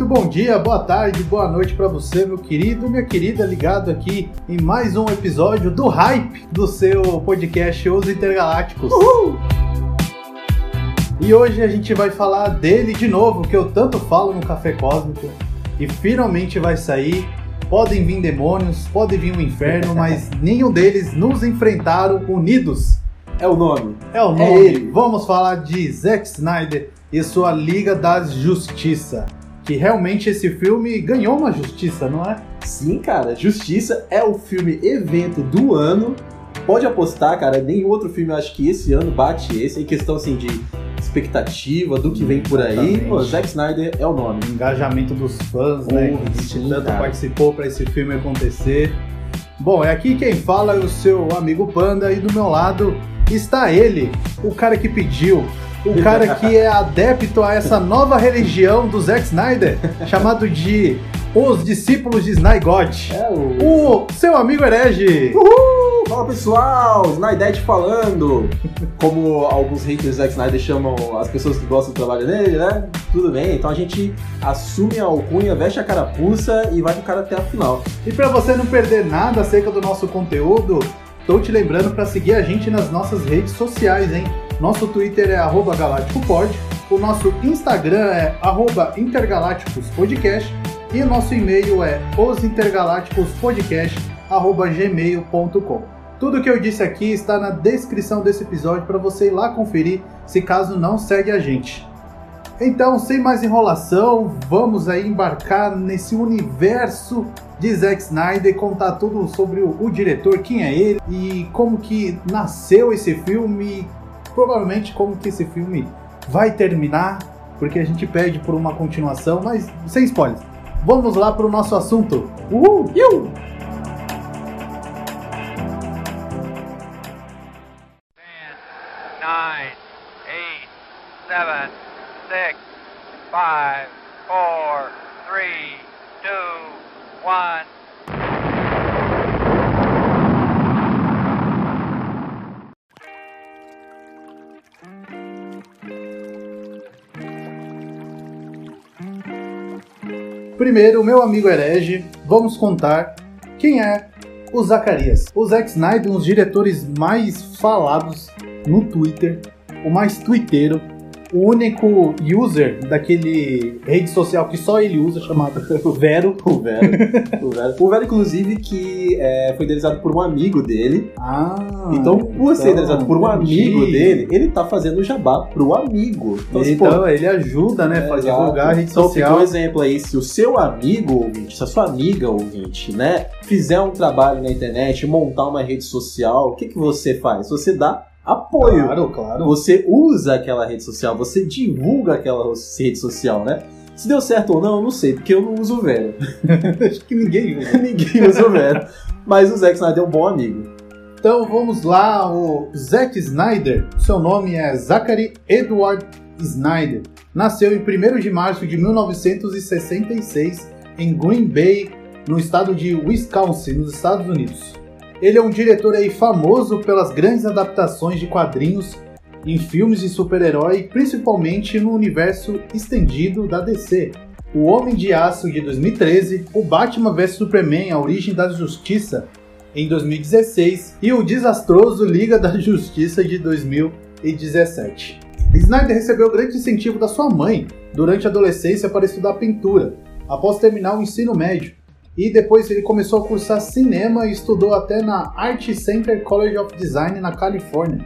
Muito bom dia, boa tarde, boa noite para você, meu querido, minha querida, ligado aqui em mais um episódio do Hype do seu podcast Os Intergalácticos. Uhul! E hoje a gente vai falar dele de novo, que eu tanto falo no Café Cósmico, e finalmente vai sair. Podem vir demônios, pode vir o inferno, mas nenhum deles nos enfrentaram unidos. É o nome. É o É nome. ele. Vamos falar de Zack Snyder e sua Liga da Justiça. Que realmente esse filme ganhou uma justiça, não é? Sim, cara, Justiça é o filme evento do ano. Pode apostar, cara, nenhum outro filme eu acho que esse ano bate esse, em questão assim de expectativa do que vem por aí. Pô, Zack Snyder é o nome. Engajamento dos fãs, né? Porra, Que sim, tanto cara. participou para esse filme acontecer. Bom, é aqui quem fala é o seu amigo Panda e do meu lado está ele, o cara que pediu, o cara que é adepto a essa nova religião do Zack Snyder, chamado de Os Discípulos de Snygod. É o. O seu amigo herege. Uhul! Fala pessoal, Snyder falando! Como alguns haters do Zack Snyder chamam as pessoas que gostam do trabalho dele, né? Tudo bem, então a gente assume a alcunha, veste a carapuça e vai com o cara até a final. E para você não perder nada acerca do nosso conteúdo, tô te lembrando para seguir a gente nas nossas redes sociais, hein? Nosso Twitter é arroba galácticopod, o nosso Instagram é arroba e o nosso e-mail é osintergalácticospodcast.gmail.com. Tudo que eu disse aqui está na descrição desse episódio para você ir lá conferir, se caso não segue a gente. Então, sem mais enrolação, vamos aí embarcar nesse universo de Zack Snyder e contar tudo sobre o, o diretor, quem é ele e como que nasceu esse filme, provavelmente como que esse filme vai terminar, porque a gente pede por uma continuação, mas sem spoilers. Vamos lá para o nosso assunto. Uhul! Iu! Ten, nine, eight, seven, six, five, four, three, two, one. Primeiro, meu amigo herege, vamos contar quem é o Zacarias. O Zack Snyder, um dos diretores mais falados no Twitter, o mais twitteiro, o único user daquele rede social que só ele usa, chamado Vero. O Vero. o Vero. O Vero, inclusive, que é, foi idealizado por um amigo dele. Ah, então, por ser idealizado por um entendi. amigo dele, ele tá fazendo jabá pro amigo. Então, assim, pô, Então, ele ajuda, né, pra É, divulgar a rede Então, social. um exemplo aí, se o seu amigo ouvinte, se a sua amiga ouvinte, né, fizer um trabalho na internet, montar uma rede social, o que, que você faz? Você dá apoio. Claro, claro. Você usa aquela rede social, você divulga aquela rede social, né? Se deu certo ou não, eu não sei, porque eu não uso o Vero. Acho que ninguém usa. Ninguém usa o Vero. Mas o Zack Snyder é um bom amigo. Então vamos lá, o Zack Snyder, seu nome é Zachary Edward Snyder. Nasceu em 1 de março de 1966 em Green Bay, no estado de Wisconsin, nos Estados Unidos. Ele é um diretor aí famoso pelas grandes adaptações de quadrinhos em filmes de super-herói, principalmente no universo estendido da DC. O Homem de Aço de 2013, o Batman vs Superman: A Origem da Justiça em 2016 e o desastroso Liga da Justiça de 2017. Snyder recebeu grande incentivo da sua mãe durante a adolescência para estudar pintura, após terminar o ensino médio. E depois ele começou a cursar cinema e estudou até na Art Center College of Design na Califórnia.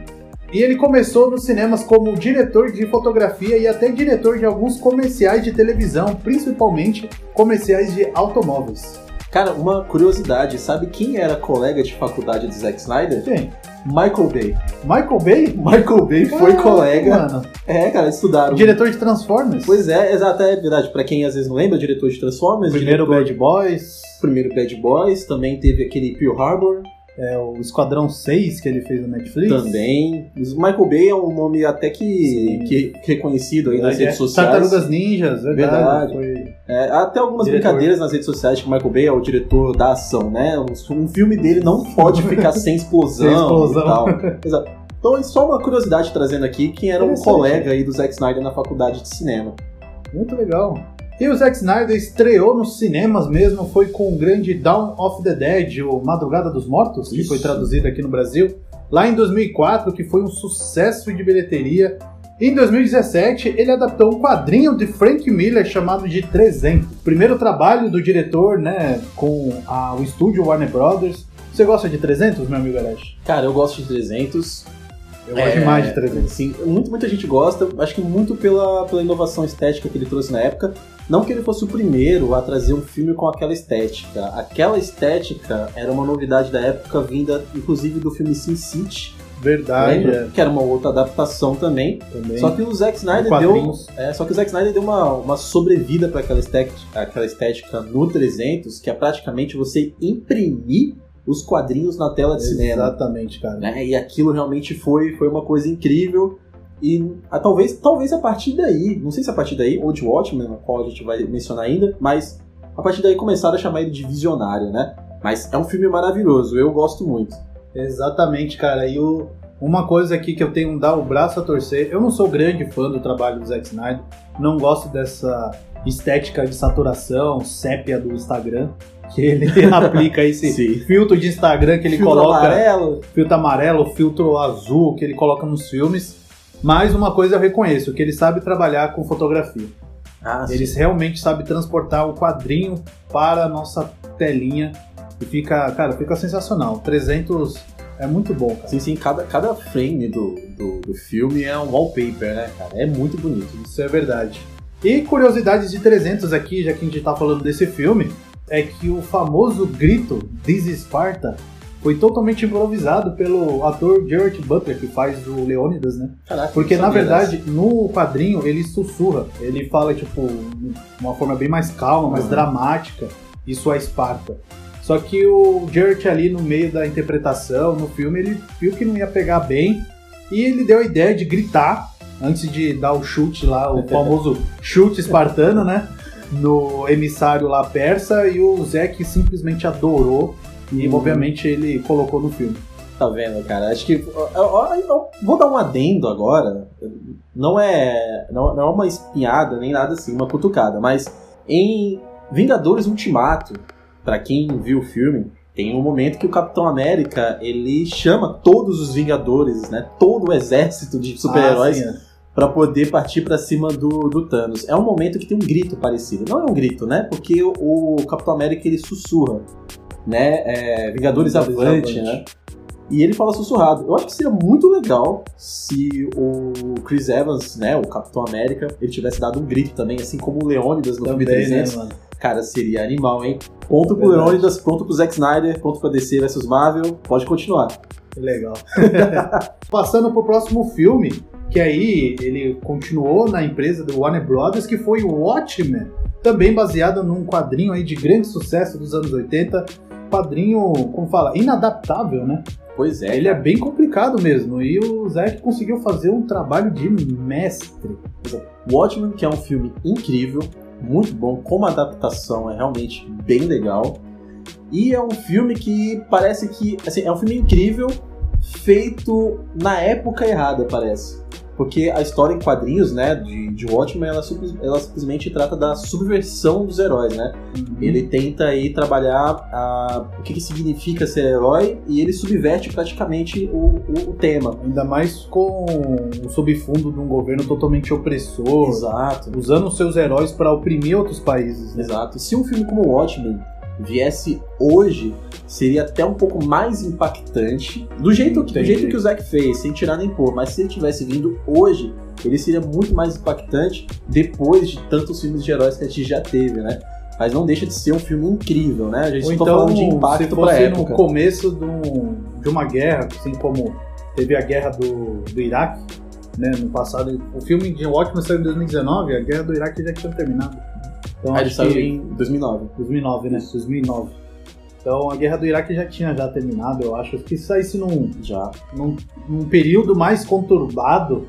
E ele começou nos cinemas como diretor de fotografia e até diretor de alguns comerciais de televisão, principalmente comerciais de automóveis. Cara, uma curiosidade, sabe quem era colega de faculdade do Zack Snyder? Quem? Michael Bay. Michael Bay? Michael Bay foi Caraca, colega. Mano. É, cara, estudaram. Diretor de Transformers? Pois é, exato, é verdade. Pra quem às vezes não lembra, diretor de Transformers, Primeiro diretor, Bad Boys, primeiro Bad Boys, também teve aquele Pearl Harbor, é, o Esquadrão 6 que ele fez no Netflix. também. Michael Bay é um nome até que, que reconhecido aí nas Verdade, redes é. sociais. Tartarugas Ninjas, verdade. Verdade. Foi... É, há até algumas Diretor. brincadeiras nas redes sociais que o Michael Bay é o diretor da ação, né? Um, filme dele não pode ficar sem explosão, Sem explosão. e tal. Exato. Então, é só uma curiosidade trazendo aqui, quem era um colega aí do Zack Snyder na faculdade de cinema. Muito legal. E o Zack Snyder estreou nos cinemas mesmo, foi com o grande Dawn of the Dead, ou Madrugada dos Mortos, que Isso. foi traduzido aqui no Brasil, lá em 2004, que foi um sucesso de bilheteria. Em 2017, ele adaptou um quadrinho de Frank Miller chamado de 300. Primeiro trabalho do diretor, né, com a- o estúdio Warner Brothers. Você gosta de 300, meu amigo Arash? Cara, eu gosto de 300. Eu gosto É, demais de 300. Sim, muito, muita gente gosta, acho que muito pela, pela inovação estética que ele trouxe na época. Não que ele fosse o primeiro a trazer um filme com aquela estética. Aquela estética era uma novidade da época, vinda inclusive do filme Sin City, Verdade, é, que era uma outra adaptação também. também. Só que o Zack Snyder deu, é, só que o Zack Snyder deu uma, uma sobrevida para aquela estética, aquela estética no 300, que é praticamente você imprimir os quadrinhos na tela de cinema Exatamente, cara. né? E aquilo realmente foi, foi uma coisa incrível. E ah, talvez, talvez a partir daí, não sei se a partir daí, ou de Watchmen, a qual a gente vai mencionar ainda, mas a partir daí começaram a chamar ele de visionário, né? Mas é um filme maravilhoso, eu gosto muito. Exatamente, cara. E o- uma coisa aqui que eu tenho que dar o braço a torcer, eu não sou grande fã do trabalho do Zack Snyder, não gosto dessa estética de saturação, sépia do Instagram, que ele aplica esse Sim. filtro de Instagram que ele Filtro coloca, amarelo. filtro amarelo, filtro azul que ele coloca nos filmes. Mas uma coisa eu reconheço, que ele sabe trabalhar com fotografia. Ah, Eles realmente sabem transportar o quadrinho para a nossa telinha e fica, cara, fica sensacional. 300 é muito bom, cara. Sim, sim, cada, cada frame do, do, do filme é um wallpaper, né, cara? É muito bonito. Isso é verdade. E curiosidades de 300 aqui, já que a gente tá falando desse filme, é que o famoso grito This is Sparta foi totalmente improvisado pelo ator Gerard Butler, que faz o Leônidas, né? Caraca, Porque na verdade, no quadrinho, ele sussurra. Ele fala, tipo, de uma forma bem mais calma, mais Uhum. dramática. Isso é Esparta. Só que o Geralt ali no meio da interpretação, no filme, ele viu que não ia pegar bem. E ele deu a ideia de gritar, antes de dar o chute lá, o famoso chute espartano, né? No emissário lá persa. E o Zek simplesmente adorou. E Uhum. obviamente ele colocou no filme. Tá vendo, cara? Acho que. eu- eu- eu vou dar um adendo agora. Não é. Não, não é uma espinhada nem nada assim, uma cutucada. Mas em Vingadores Ultimato, pra quem viu o filme, tem um momento que o Capitão América ele chama todos os Vingadores, né? Todo o exército de super-heróis Ah, é. Pra poder partir pra cima do, do Thanos. É um momento que tem um grito parecido. Não é um grito, né? Porque o, o Capitão América ele sussurra, né? É, Vingadores, Vingadores avante, avante. né? E ele fala sussurrado. Eu acho que seria muito legal se o Chris Evans, né, o Capitão América, ele tivesse dado um grito também, assim como o Leônidas no filme Também, 300. né? Cara, seria animal, hein? Ponto pro Verdade. Leônidas, ponto pro Zack Snyder, ponto pra DC vs Marvel. Pode continuar. Legal. Passando pro próximo filme, que aí ele continuou na empresa do Warner Brothers, que foi o Watchmen, também baseado num quadrinho aí de grande sucesso dos anos 80. Quadrinho, como fala, inadaptável, né? Pois é. Ele é bem complicado mesmo. E o Zack conseguiu fazer um trabalho de mestre. Watchmen, que é um filme incrível, muito bom, como adaptação é realmente bem legal. E é um filme que parece que. Assim, é um filme incrível, feito na época errada, parece. Porque a história em quadrinhos, né, de, de Watchmen, ela, simplesmente- ela simplesmente trata da subversão dos heróis, né? Ele tenta aí trabalhar a- o que, que significa ser herói e ele subverte praticamente o, o- o tema. Ainda mais com o subfundo de um governo totalmente opressor, Exato. usando os seus heróis para oprimir outros países. Né? Exato. Se um filme como Watchmen viesse hoje, seria até um pouco mais impactante. Do jeito, que, do jeito que o Zack fez, sem tirar nem pôr. Mas se ele tivesse vindo hoje, ele seria muito mais impactante depois de tantos filmes de heróis que a gente já teve, né? Mas não deixa de ser um filme incrível, né? A gente Ou está então, falando de se impacto pra fosse no época. começo de, um- de uma guerra, assim como teve a guerra do, do Iraque, né, no passado. O filme de Watchmen saiu em 2019, a guerra do Iraque já tinha terminado. Então Ah, ele saiu em 2009. 2009, né? 2009. Então a guerra do Iraque já tinha já terminado, eu acho. Que se saísse num, Já. num, num período mais conturbado,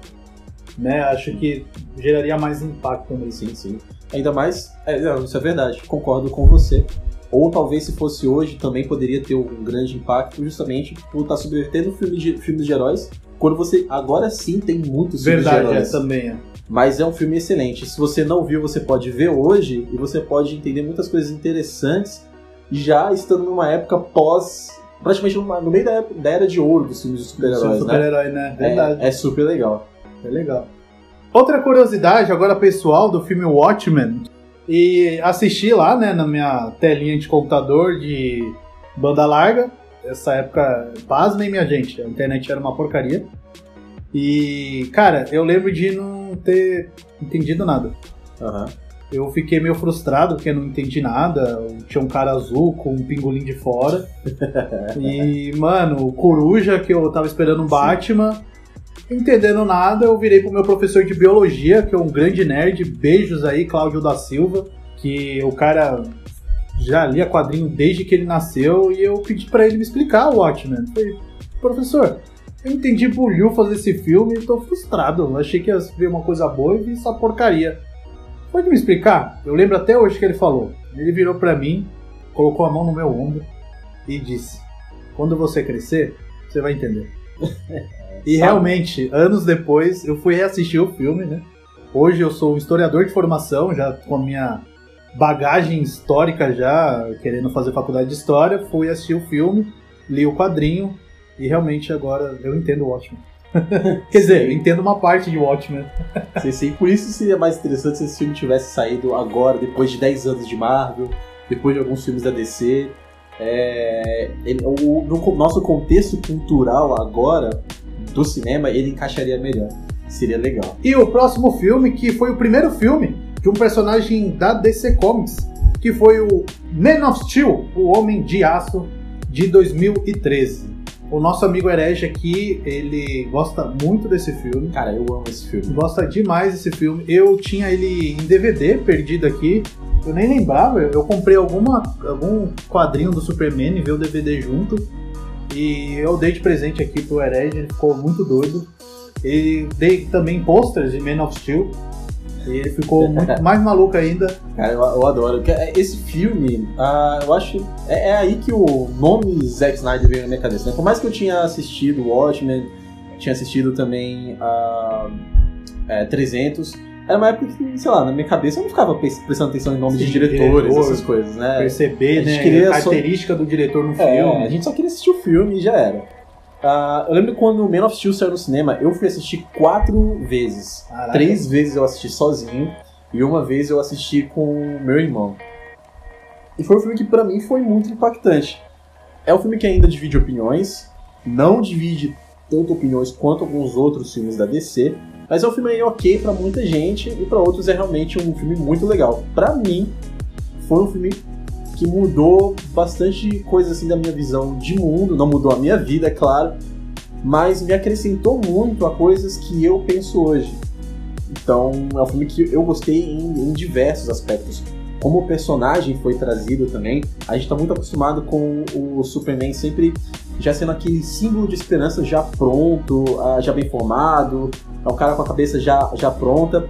né, acho que geraria mais impacto mesmo. Sim, sim. Ainda mais, é, não, isso é verdade, concordo com você. Ou talvez se fosse hoje também poderia ter um grande impacto justamente por estar subvertendo filmes de, filmes de heróis quando você. Agora sim tem muitos filmes de Verdade, é, heróis. também é. Mas é um filme excelente. Se você não viu, você pode ver hoje e você pode entender muitas coisas interessantes já estando numa época pós. praticamente numa- no meio da, época- da era de ouro dos filmes de super-heróis, né? Super-herói, né? Verdade. É, é super legal. É legal. Outra curiosidade, agora pessoal, do filme Watchmen. E assisti lá, né, na minha telinha de computador de banda larga. Essa época, pasmem, minha gente, a internet era uma porcaria. E, cara, eu lembro de não ter entendido nada. Aham. Eu fiquei meio frustrado porque não entendi nada. Tinha um cara azul com um pingolim de fora. e, mano, o Coruja, que eu tava esperando um Batman. Entendendo nada, eu virei pro meu professor de biologia, que é um grande nerd. Beijos aí, Cláudio da Silva. Que o cara já lia quadrinho desde que ele nasceu. E eu pedi pra ele me explicar o Watchmen. Falei, professor, eu entendi bolhufas desse filme e tô frustrado. Eu achei que ia ver uma coisa boa e vi essa porcaria. Pode me explicar? Eu lembro até hoje que ele falou. Ele virou pra mim, colocou a mão no meu ombro e disse: Quando você crescer, você vai entender. e realmente, anos depois, eu fui reassistir o filme, né? Hoje eu sou um historiador de formação, já com a minha bagagem histórica já, querendo fazer faculdade de história, fui assistir o filme, li o quadrinho e realmente agora eu entendo o Watchmen. Quer dizer, eu entendo uma parte de Watchmen. Sim, sim. Por isso seria mais interessante se esse filme tivesse saído agora, depois de 10 anos de Marvel, depois de alguns filmes da DC. É, ele- o, no nosso contexto cultural agora, do cinema, ele encaixaria melhor. Seria legal. E o próximo filme, que foi o primeiro filme de um personagem da DC Comics, que foi o Man of Steel, o Homem de Aço, de 2013. O nosso amigo Herege aqui, ele gosta muito desse filme. Cara, eu amo esse filme. Gosta demais desse filme. Eu tinha ele em DVD, perdido aqui. Eu nem lembrava. Eu comprei alguma, algum quadrinho do Superman e veio o DVD junto. E eu dei de presente aqui pro Herege, ele ficou muito doido. E dei também posters de Man of Steel. E ele ficou muito mais maluco ainda. Cara, eu, eu adoro. Porque Esse filme, ah, eu acho. É, é aí que o nome Zack Snyder veio na minha cabeça. Né? Por mais que eu tinha assistido Watchmen, tinha assistido também a 300. Era uma época que, sei lá, na minha cabeça eu não ficava pres- prestando atenção em nome Sim, de diretores, diretor. essas coisas, né? Perceber, a né? queria a só- característica do diretor no É, a filme. gente só queria assistir o filme e já era. Ah, eu lembro quando o Man of Steel saiu no cinema, eu fui assistir quatro vezes. Caraca. Três vezes eu assisti sozinho e uma vez eu assisti com meu irmão. E foi um filme que pra mim foi muito impactante. É um filme que ainda divide opiniões, não divide tanto opiniões quanto alguns outros filmes da DC, mas é um filme aí ok pra muita gente e pra outros é realmente um filme muito legal. Pra mim, foi um filme que mudou bastante coisa assim da minha visão de mundo, não mudou a minha vida, é claro, mas me acrescentou muito a coisas que eu penso hoje. Então, é um filme que eu gostei em, em diversos aspectos. Como o personagem foi trazido também, a gente tá muito acostumado com o Superman sempre já sendo aquele símbolo de esperança já pronto, ah, já bem formado, é um cara com a cabeça já, já pronta.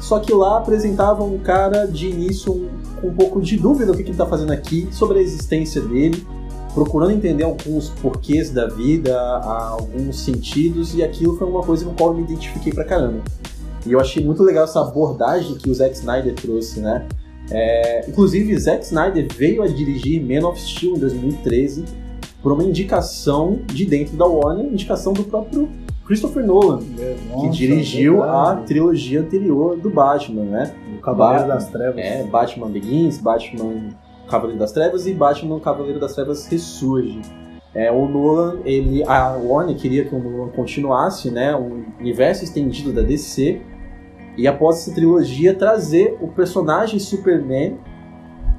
Só que lá apresentava um cara de início um- com um pouco de dúvida do que, que ele tá fazendo aqui, sobre a existência dele, procurando entender alguns porquês da vida, a- alguns sentidos, e aquilo foi uma coisa com a qual eu me identifiquei pra caramba. E eu achei muito legal essa abordagem que o Zack Snyder trouxe, né? É, inclusive, Zack Snyder veio a dirigir Man of Steel em 2013 por uma indicação de dentro da Warner, indicação do próprio Christopher Nolan, que Nossa, dirigiu a verdade. trilogia anterior do Batman, né? O Cavaleiro Ba- das Trevas. É, Batman Begins, Batman Cavaleiro das Trevas e Batman Cavaleiro das Trevas Ressurge. É, o Nolan, ele, a Warner queria que o Nolan continuasse, né, um universo estendido da DC e após essa trilogia trazer o personagem Superman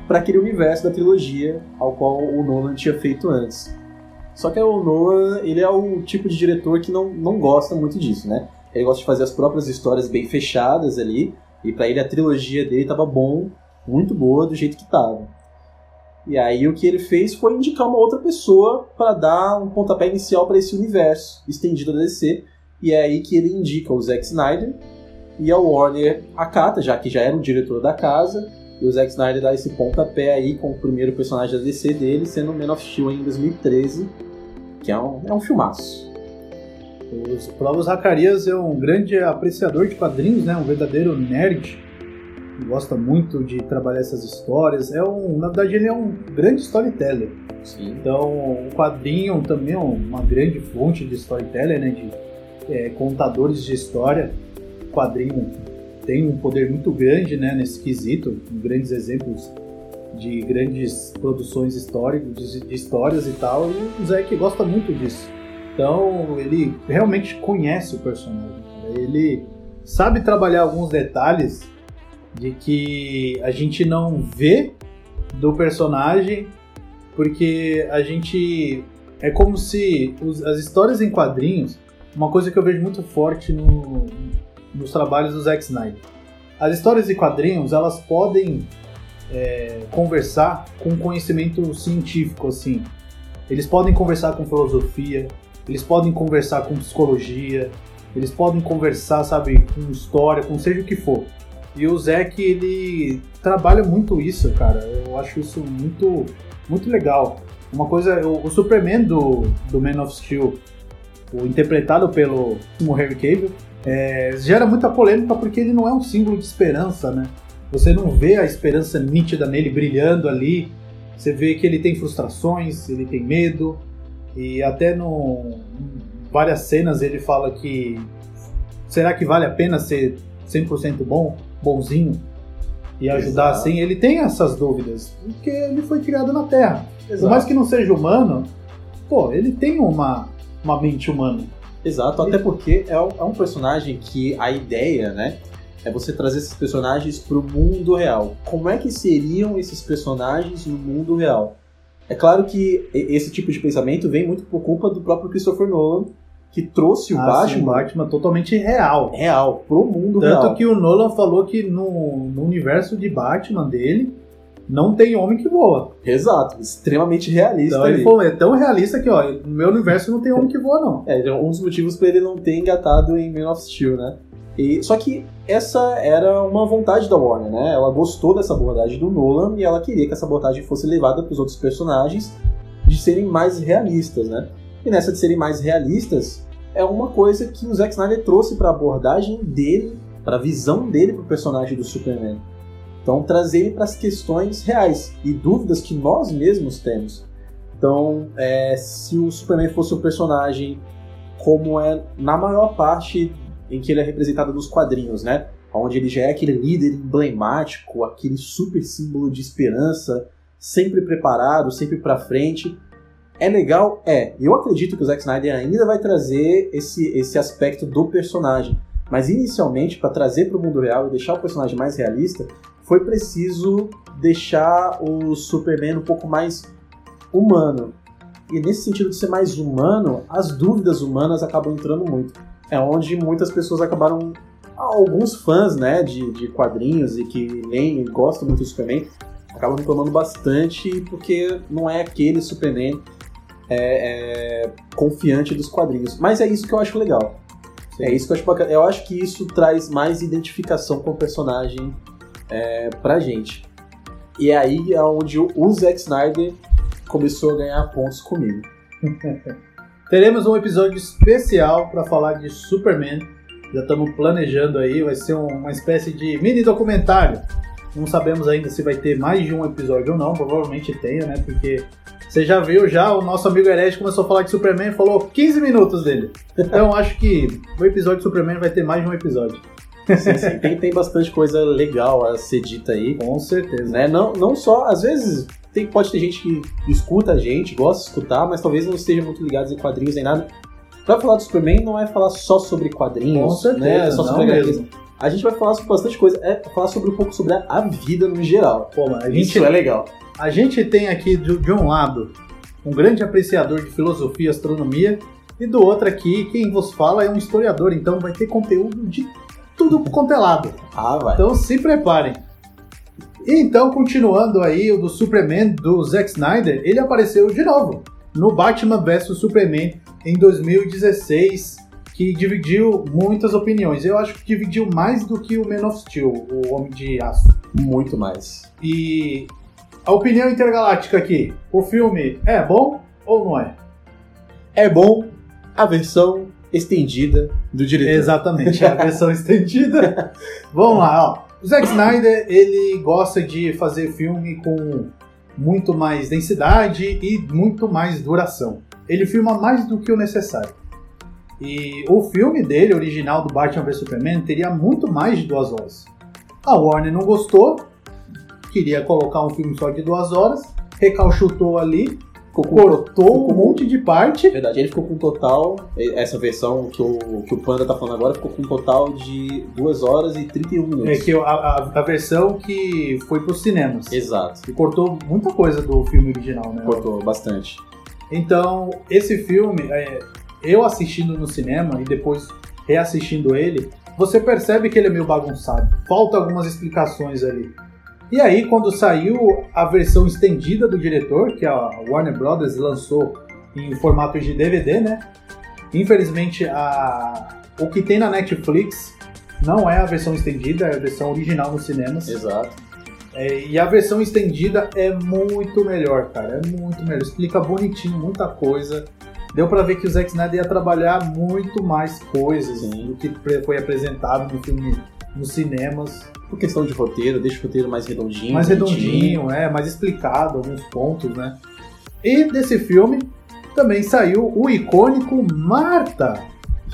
para aquele universo da trilogia ao qual o Nolan tinha feito antes. Só que o Nolan, ele é o tipo de diretor que não, não gosta muito disso, né? Ele gosta de fazer as próprias histórias bem fechadas ali, e pra ele a trilogia dele tava bom, muito boa do jeito que tava. E aí o que ele fez foi indicar uma outra pessoa para dar um pontapé inicial para esse universo estendido da DC, e é aí que ele indica o Zack Snyder e a Warner acata, já que já era o diretor da casa, e o Zack Snyder dá esse pontapé aí com o primeiro personagem da DC dele, sendo o Man of Steel em 2013, que é um, é um filmaço. O Flávio Zacarias é um grande apreciador de quadrinhos, né? Um verdadeiro nerd. que Gosta muito de trabalhar essas histórias. É um, na verdade, ele é um grande storyteller. Sim. Então, o quadrinho também é uma grande fonte de storyteller, né? De é, contadores de história. O quadrinho tem um poder muito grande, né? Nesse quesito. Grandes exemplos de grandes produções históricas, de, de histórias e tal. E o Zeke gosta muito disso. Então, ele realmente conhece o personagem. cara. Ele sabe trabalhar alguns detalhes de que a gente não vê do personagem, porque a gente. É como se os- as histórias em quadrinhos, uma coisa que eu vejo muito forte no- nos trabalhos do Zack Snyder. As histórias em quadrinhos, elas podem é, conversar com conhecimento científico, assim. Eles podem conversar com filosofia, eles podem conversar com psicologia, eles podem conversar, sabe, com história, com seja o que for. E o Zack, ele trabalha muito isso, cara. Eu acho isso muito, muito legal. Uma coisa, o, o Superman do, do Man of Steel, o interpretado pelo pelo Harry Cavill, é, gera muita polêmica porque ele não é um símbolo de esperança, né? Você não vê a esperança nítida nele brilhando ali. Você vê que ele tem frustrações, ele tem medo. E até no em várias cenas ele fala que será que vale a pena ser 100% bom, bonzinho e ajudar Exato. assim? Ele tem essas dúvidas, porque ele foi criado na Terra. Por Exato. mais que não seja humano, pô, ele tem uma, uma mente humana. Exato, até porque é um, é um personagem que a ideia, né, é você trazer esses personagens pro mundo real. Como é que seriam esses personagens no mundo real? É claro que esse tipo de pensamento vem muito por culpa do próprio Christopher Nolan, que trouxe o Ah, sim, Batman Batman totalmente real. real pro mundo Tanto real. que o Nolan falou que no, no universo de Batman dele não tem homem que voa. Exato, extremamente realista. Então ele falou, é tão realista que, ó, no meu universo não tem homem que voa, não. É, é um dos motivos para ele não ter engatado em Man of Steel, né? E, só que essa era uma vontade da Warner, né? Ela gostou dessa abordagem do Nolan e ela queria que essa abordagem fosse levada para os outros personagens de serem mais realistas, né? E nessa de serem mais realistas é uma coisa que o Zack Snyder trouxe para a abordagem dele, para a visão dele pro personagem do Superman. Então trazer ele para as questões reais e dúvidas que nós mesmos temos. Então, é, se o Superman fosse um personagem como é na maior parte em que ele é representado nos quadrinhos, né? Onde ele já é aquele líder emblemático, aquele super símbolo de esperança, sempre preparado, sempre pra frente. É legal? É. Eu acredito que o Zack Snyder ainda vai trazer esse, esse aspecto do personagem. Mas inicialmente, para trazer para o mundo real e deixar o personagem mais realista, foi preciso deixar o Superman um pouco mais humano. E nesse sentido de ser mais humano, as dúvidas humanas acabam entrando muito. É onde muitas pessoas acabaram. Alguns fãs né, de, de quadrinhos e que nem gostam muito do Superman acabam reclamando bastante porque não é aquele Superman é, é, confiante dos quadrinhos. Mas é isso que eu acho legal. É isso que eu acho bacana. Eu acho que isso traz mais identificação com o personagem é, pra gente. E é aí é onde o Zack Snyder começou a ganhar pontos comigo. Teremos um episódio especial para falar de Superman. Já estamos planejando aí, vai ser um- uma espécie de mini documentário. Não sabemos ainda se vai ter mais de um episódio ou não, provavelmente tenha, né? Porque você já viu já, o nosso amigo Herege começou a falar de Superman e falou 15 minutos dele. Então acho que o episódio de Superman vai ter mais de um episódio. Sim, sim, tem, tem bastante coisa legal a ser dita aí. Com certeza. Né? Não, não só, às vezes, tem, pode ter gente que escuta a gente, gosta de escutar, mas talvez não esteja muito ligado em quadrinhos nem nada. Pra falar do Superman não é falar só sobre quadrinhos, Com certeza, né? Só não sobre HQs. A gente vai falar sobre bastante coisa, é falar sobre um pouco sobre a, a vida no geral. Pô, mas a gente, Isso é legal. a gente tem aqui de, de um lado um grande apreciador de filosofia e astronomia, e do outro aqui, quem vos fala é um historiador, então vai ter conteúdo de tudo quanto é lado. Ah, vai. Então se preparem. E então, continuando aí, o do Superman do Zack Snyder, ele apareceu de novo no Batman vs Superman em 2016, que dividiu muitas opiniões. Eu acho que dividiu mais do que o Man of Steel, o Homem de Aço. Muito mais. E a opinião intergaláctica aqui, o filme é bom ou não é? É bom a versão estendida do diretor. Exatamente, a versão estendida. Vamos lá, ó. O Zack Snyder, ele gosta de fazer filme com muito mais densidade e muito mais duração. Ele filma mais do que o necessário. E o filme dele, original do Batman vs Superman, teria muito mais de duas horas. A Warner não gostou, queria colocar um filme só de duas horas, recalchutou ali, cortou um monte de parte. Verdade, ele ficou com um total, essa versão que o, que o Panda tá falando agora, ficou com um total de 2 horas e 31 minutos. É que a, a, a versão que foi pros cinemas. Exato, E cortou muita coisa do filme original, né? cortou bastante. Então, esse filme, é, eu assistindo no cinema e depois reassistindo ele, você percebe que ele é meio bagunçado. Falta algumas explicações ali. E aí, quando saiu a versão estendida do diretor, que a Warner Brothers lançou em formato de DVD, né? Infelizmente, a... o que tem na Netflix não é a versão estendida, é a versão original nos cinemas. Exato. É, e a versão estendida é muito melhor, cara. É muito melhor. Explica bonitinho muita coisa. Deu pra ver que o Zack Snyder ia trabalhar muito mais coisas Sim. do que foi apresentado no filme nos cinemas. Por questão de roteiro, deixa o roteiro mais redondinho. mais redondinho, é, mais explicado alguns pontos, né? E desse filme também saiu o icônico Marta.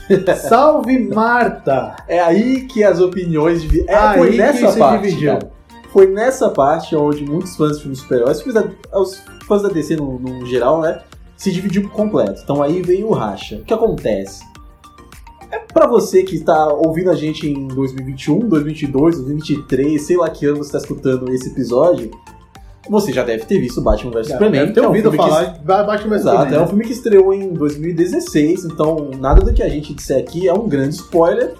Salve Marta! É aí que as opiniões divi- é, Aí foi que nessa se parte, dividiu. cara. Foi nessa parte onde muitos fãs de filmes super-heróis, os fãs da- os fãs da DC no, no geral, né, se dividiu por completo. Então aí veio o racha. O que acontece? Pra você que está ouvindo a gente em 2021, 2022, 2023, sei lá que ano você está escutando esse episódio, você já deve ter visto Batman vs Superman. Deve ter que é um ouvido que falar de Batman vs Exato, é um Superman. filme que estreou em 2016, então nada do que a gente disser aqui é um grande spoiler.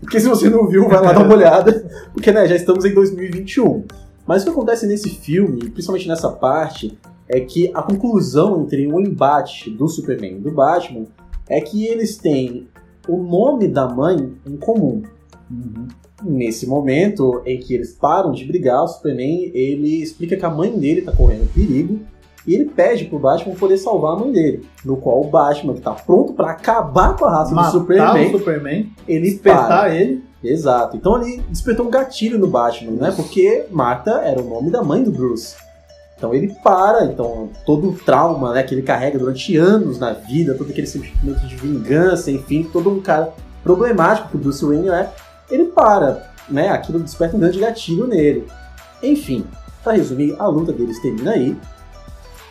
Porque se você não viu, vai lá dar uma olhada, porque né, já estamos em 2021. Mas o que acontece nesse filme, principalmente nessa parte, é que a conclusão entre o embate do Superman e do Batman é que eles têm o nome da mãe em comum. Uhum. Nesse momento em que eles param de brigar, o Superman ele explica que a mãe dele tá correndo perigo e ele pede pro Batman poder salvar a mãe dele. No qual o Batman, que tá pronto pra acabar com a raça Matar do Superman, o Superman, ele despertar para. ele. Exato. Então ele despertou um gatilho no Batman, né? Porque Marta era o nome da mãe do Bruce. Então ele para, então todo o trauma né, que ele carrega durante anos na vida, todo aquele sentimento de vingança, enfim, todo um cara problemático que o Bruce Wayne é, ele para, né? Aquilo desperta um grande gatilho nele. Enfim, pra resumir, a luta deles termina aí.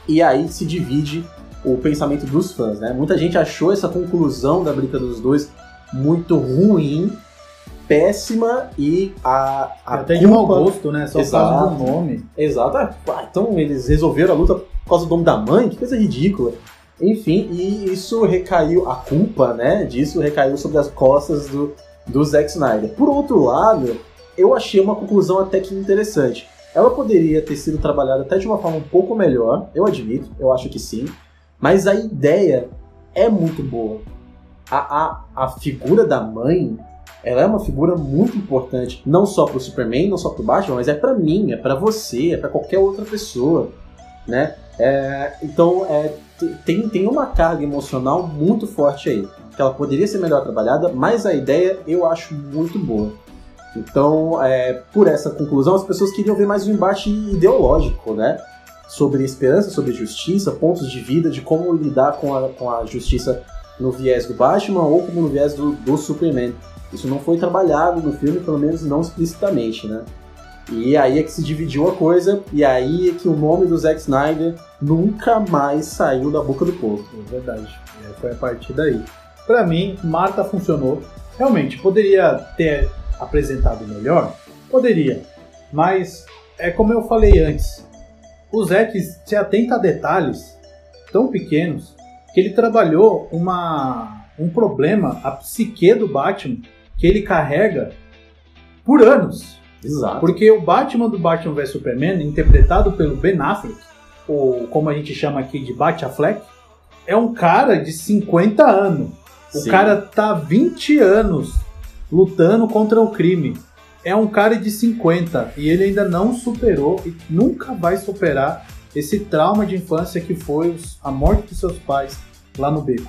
E aí se divide o pensamento dos fãs, né? Muita gente achou essa conclusão da briga dos dois muito ruim, péssima e a, a Até de mau gosto, né? Só por Exato. causa do nome. Exato. Ah, então eles resolveram a luta por causa do nome da mãe? Que coisa ridícula. Enfim, e isso recaiu, a culpa, né, disso recaiu sobre as costas do, do Zack Snyder. Por outro lado, eu achei uma conclusão até que interessante. Ela poderia ter sido trabalhada até de uma forma um pouco melhor, eu admito, eu acho que sim, mas a ideia é muito boa. A, a, a figura da mãe, ela é uma figura muito importante, não só pro Superman, não só pro Batman, mas é pra mim, é pra você, é pra qualquer outra pessoa, né? É, então, é, tem, tem uma carga emocional muito forte aí, que ela poderia ser melhor trabalhada, mas a ideia eu acho muito boa. Então, é, por essa conclusão, as pessoas queriam ver mais um embate ideológico, né? Sobre esperança, sobre justiça, pontos de vida, de como lidar com a, com a justiça no viés do Batman ou como no viés do, do Superman. Isso não foi trabalhado no filme, pelo menos não explicitamente, né? E aí é que se dividiu a coisa, e aí é que o nome do Zack Snyder nunca mais saiu da boca do povo. É verdade. É, foi a partir daí. Pra mim, Marta funcionou. Realmente, poderia ter apresentado melhor? Poderia. Mas, é como eu falei antes, o Zack se atenta a detalhes tão pequenos que ele trabalhou uma, um problema, a psique do Batman, que ele carrega por anos. Exato. Porque o Batman do Batman vs Superman, interpretado pelo Ben Affleck, ou como a gente chama aqui de Bat-Affleck, é um cara de 50 anos. O Sim. cara tá 20 anos lutando contra o crime. É um cara de 50 e ele ainda não superou e nunca vai superar esse trauma de infância que foi a morte dos seus pais lá no beco.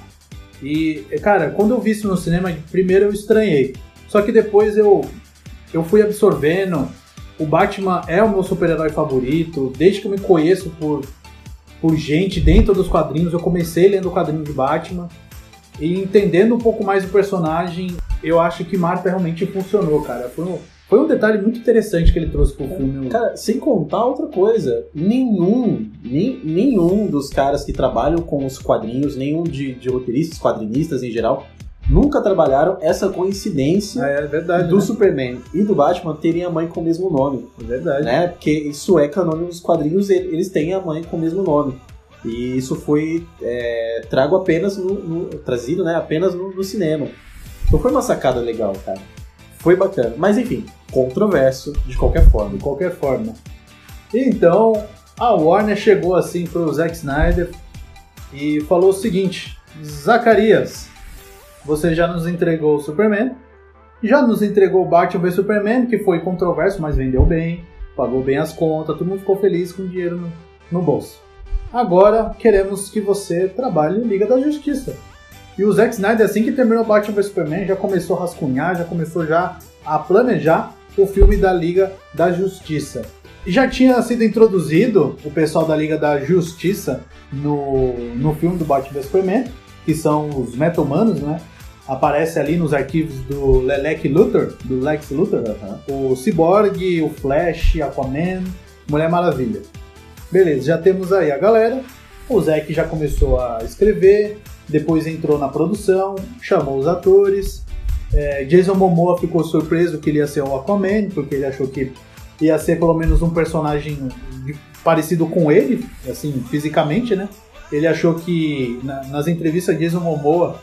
E, cara, quando eu vi isso no cinema, primeiro eu estranhei. Só que depois eu, eu fui absorvendo. O Batman é o meu super-herói favorito. Desde que eu me conheço por, por gente dentro dos quadrinhos, eu comecei lendo o quadrinho de Batman. E entendendo um pouco mais o personagem, eu acho que Marta realmente funcionou, cara. Foi um, foi um detalhe muito interessante que ele trouxe pro filme. Cara, sem contar outra coisa, nenhum, nem, nenhum dos caras que trabalham com os quadrinhos, nenhum de, de roteiristas, quadrinistas em geral, nunca trabalharam essa coincidência é, é verdade, do né? Superman e do Batman terem a mãe com o mesmo nome. É verdade. Né? Porque isso é canônico nos quadrinhos, eles têm a mãe com o mesmo nome. E isso foi é, trago apenas no, no, trazido, né, apenas no, no, cinema. Então foi uma sacada legal, cara. Foi bacana. Mas enfim, controverso de qualquer forma. De qualquer forma. Então, a Warner chegou assim pro Zack Snyder e falou o seguinte: Zacarias, você já nos entregou o Superman, já nos entregou o Batman vs Superman, que foi controverso, mas vendeu bem, pagou bem as contas, todo mundo ficou feliz com dinheiro no, no bolso. Agora queremos que você trabalhe em Liga da Justiça. E o Zack Snyder, assim que terminou Batman vs Superman, já começou a rascunhar, já começou já a planejar o filme da Liga da Justiça. E já tinha sido introduzido o pessoal da Liga da Justiça no, no filme do Batman vs Superman, que são os Metahumanos, né? Aparece ali nos arquivos do Lelec Luthor, do Lex Luthor, o Cyborg, o Flash, Aquaman, Mulher Maravilha. Beleza, já temos aí a galera. O Zack já começou a escrever, depois entrou na produção, chamou os atores. É, Jason Momoa ficou surpreso que ele ia ser o Aquaman, porque ele achou que ia ser pelo menos um personagem parecido com ele, assim, fisicamente, né? Ele achou que, na, nas entrevistas, Jason Momoa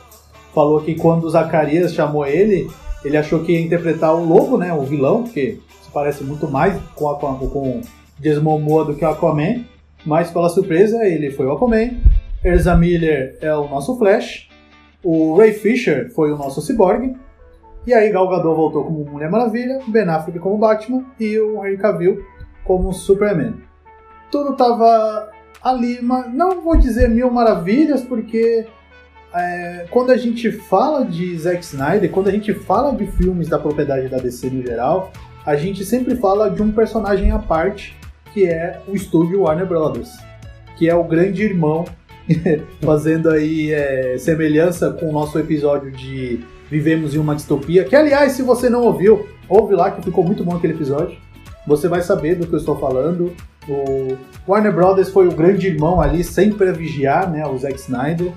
falou que quando o Zacarias chamou ele, ele achou que ia interpretar o lobo, né? O vilão, que se parece muito mais com, a, com Jason Momoa do que o Aquaman, mas pela surpresa ele foi o Aquaman. Erza Miller é o nosso Flash. O Ray Fisher foi o nosso Cyborg. E aí Gal Gadot voltou como Mulher Maravilha, Ben Affleck como Batman e o Henry Cavill como Superman. Tudo tava ali, mas não vou dizer mil maravilhas, porque é, quando a gente fala de Zack Snyder, quando a gente fala de filmes da propriedade da DC no geral, a gente sempre fala de um personagem à parte que é o estúdio Warner Brothers, que é o grande irmão, fazendo aí é, semelhança com o nosso episódio de Vivemos em uma Distopia, que aliás, se você não ouviu, ouve lá que ficou muito bom aquele episódio. Você vai saber do que eu estou falando. O Warner Brothers foi o grande irmão ali, sempre a vigiar, né, o Zack Snyder.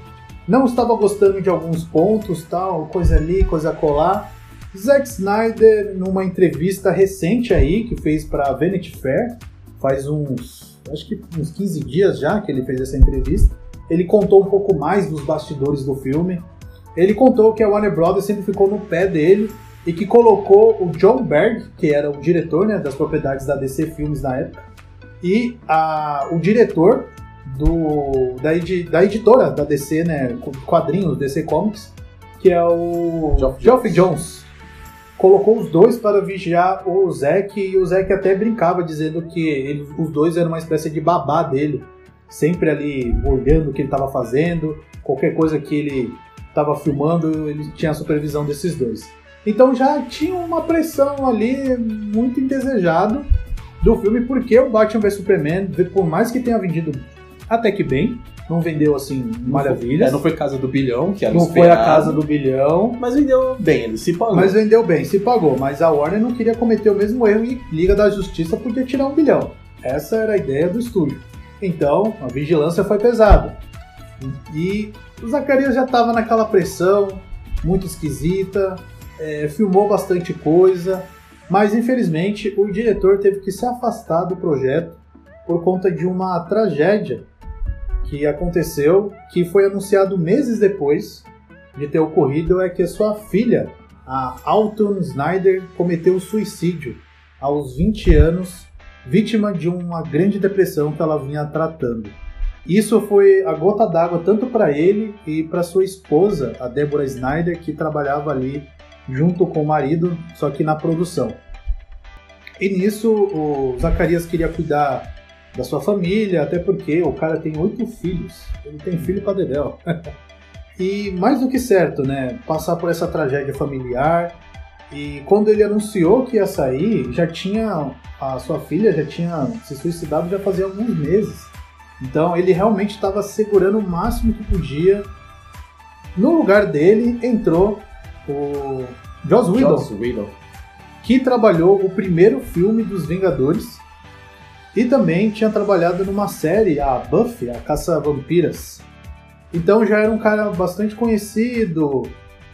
Não estava gostando de alguns pontos, tal, coisa ali, coisa colar. Zack Snyder, numa entrevista recente aí, que fez para Vanity Fair, faz uns, acho que uns 15 dias já que ele fez essa entrevista. Ele contou um pouco mais dos bastidores do filme. Ele contou que a Warner Brothers sempre ficou no pé dele e que colocou o John Berg, que era o diretor né, das propriedades da DC Filmes na época, e a, o diretor do, da, da, editora da DC, né, quadrinhos, DC Comics, que é o Geoff, Geoff Jones. Colocou os dois para vigiar o Zack e o Zack até brincava dizendo que ele, os dois eram uma espécie de babá dele, sempre ali olhando o que ele estava fazendo, qualquer coisa que ele estava filmando, ele tinha a supervisão desses dois. Então já tinha uma pressão ali muito indesejado do filme, porque o Batman vs Superman, por mais que tenha vendido até que bem, não vendeu assim maravilhas. É, não foi casa do bilhão, que era Não foi a casa do bilhão. Mas vendeu bem, ele se pagou. Mas vendeu bem, se pagou. Mas a Warner não queria cometer o mesmo erro e Liga da Justiça podia tirar um bilhão. Essa era a ideia do estúdio. Então, a vigilância foi pesada. E o Zacarias já estava naquela pressão, muito esquisita, é, filmou bastante coisa, mas infelizmente o diretor teve que se afastar do projeto por conta de uma tragédia que aconteceu, que foi anunciado meses depois de ter ocorrido, é que sua filha, a Alton Snyder, cometeu suicídio aos 20 anos, vítima de uma grande depressão que ela vinha tratando. Isso foi a gota d'água tanto para ele e para sua esposa, a Deborah Snyder, que trabalhava ali junto com o marido, só que na produção. E nisso o Zacarias queria cuidar da sua família, até porque o cara tem oito filhos. Ele tem filho pra dedéu. E mais do que certo, né? Passar por essa tragédia familiar. E quando ele anunciou que ia sair, já tinha. A sua filha já tinha se suicidado já fazia alguns meses. Então ele realmente estava segurando o máximo que podia. No lugar dele entrou o Joss Whedon, Joss Whedon. que trabalhou o primeiro filme dos Vingadores e também tinha trabalhado numa série, a Buffy, a Caça Vampiras. Então já era um cara bastante conhecido.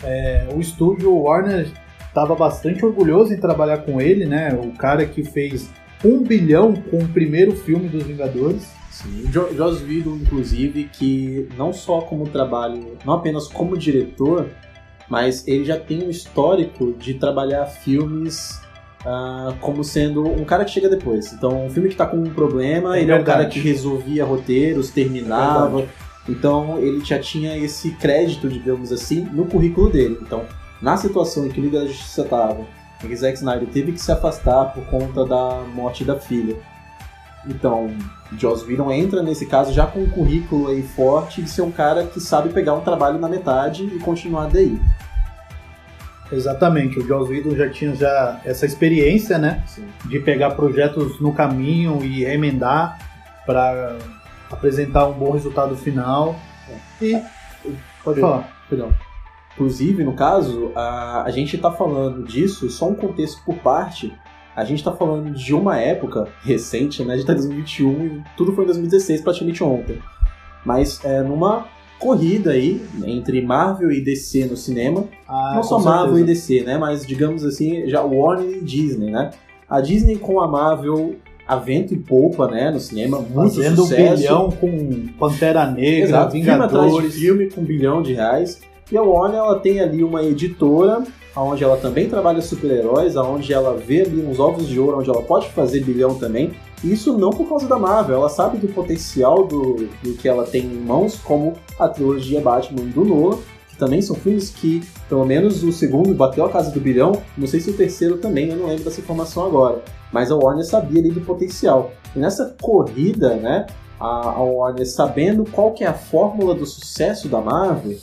é, o estúdio Warner estava bastante orgulhoso em trabalhar com ele, né? O cara que fez um bilhão com o primeiro filme dos Vingadores. Sim, Jo- Joss Whedon, inclusive, que não só como trabalho, não apenas como diretor, mas ele já tem um histórico de trabalhar filmes ah, como sendo um cara que chega depois. Então, um filme que tá com um problema, É ele é um verdade. cara que resolvia roteiros, terminava. então, ele já tinha esse crédito, digamos assim, no currículo dele. Então, na situação em que o Liga da Justiça estava, em que Zack Snyder teve que se afastar por conta da morte da filha. Então, Joss Whedon entra nesse caso já com um currículo aí forte de ser um cara que sabe pegar um trabalho na metade e continuar daí. Exatamente, o Joss Whedon já tinha já essa experiência, né? De pegar projetos no caminho e remendar para apresentar um bom resultado final. E pode falar. Perdão. Inclusive, no caso, a, a gente tá falando disso, só um contexto por parte. A gente tá falando de uma época recente, né? A gente tá em 2021 e tudo foi em 2016, praticamente ontem. Mas é numa corrida aí entre Marvel e DC no cinema. Ah, não só Marvel e. DC, né? Mas digamos assim, já Warner e Disney, né? A Disney com a Marvel a vento e poupa, né? No cinema, muito Fazendo sucesso. bilhão com Pantera Negra, Exato, filme atrás de Vingadores. filme com um bilhão de reais. E a Warner ela tem ali uma editora, onde ela também trabalha super-heróis, onde ela vê ali uns ovos de ouro, onde ela pode fazer bilhão também. Isso não por causa da Marvel, ela sabe do potencial do, do que ela tem em mãos, como a trilogia Batman do Nolan, que também são filmes que, pelo menos o segundo bateu a casa do bilhão, não sei se o terceiro também, eu não lembro dessa informação agora. Mas a Warner sabia ali do potencial. E nessa corrida, né, a, a Warner sabendo qual que é a fórmula do sucesso da Marvel,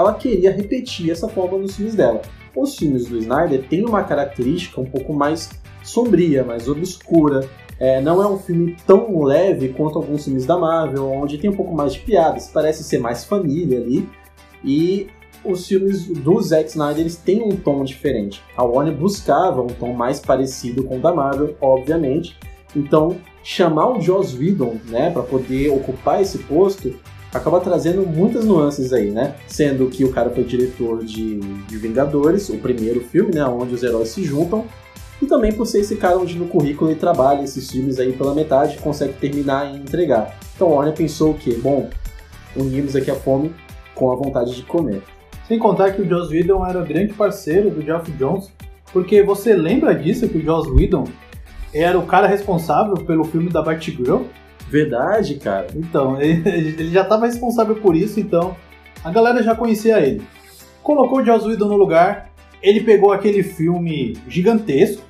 ela queria repetir essa fórmula nos filmes dela. Os filmes do Snyder têm uma característica um pouco mais sombria, mais obscura. É, não é um filme tão leve quanto alguns filmes da Marvel, onde tem um pouco mais de piadas, parece ser mais família ali. E os filmes do Zack Snyder eles têm um tom diferente. A Warner buscava um tom mais parecido com o da Marvel, obviamente. Então, chamar o Joss Whedon, né, para poder ocupar esse posto, acaba trazendo muitas nuances aí, né? Sendo que o cara foi diretor de, de Vingadores, o primeiro filme, né, onde os heróis se juntam, e também por ser esse cara onde no currículo ele trabalha esses filmes aí pela metade, consegue terminar e entregar. Então, a Warner pensou o quê? Bom, unimos aqui a fome com a vontade de comer. Sem contar que o Joss Whedon era grande parceiro do Geoff Jones, porque você lembra disso que o Joss Whedon era o cara responsável pelo filme da Batgirl? Verdade, cara. Então, ele, ele já estava responsável por isso, então a galera já conhecia ele. Colocou o Joss Whedon no lugar, ele pegou aquele filme gigantesco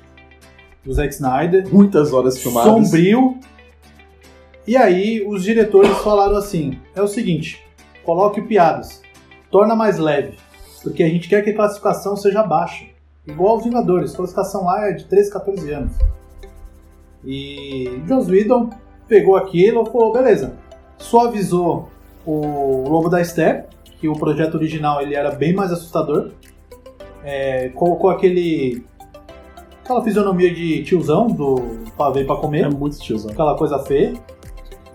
do Zack Snyder, Muitas horas filmadas. sombrio, e aí os diretores falaram assim: é o seguinte, coloque piadas, torna mais leve, porque a gente quer que a classificação seja baixa. Igual os Vingadores, a classificação lá é de 13, 14 anos. E Joss Whedon pegou aquilo e falou, beleza, suavizou o Lobo da Steppe, que o projeto original ele era bem mais assustador. É, colocou aquele aquela fisionomia de tiozão do pavê pra comer É muito tiozão. aquela coisa feia.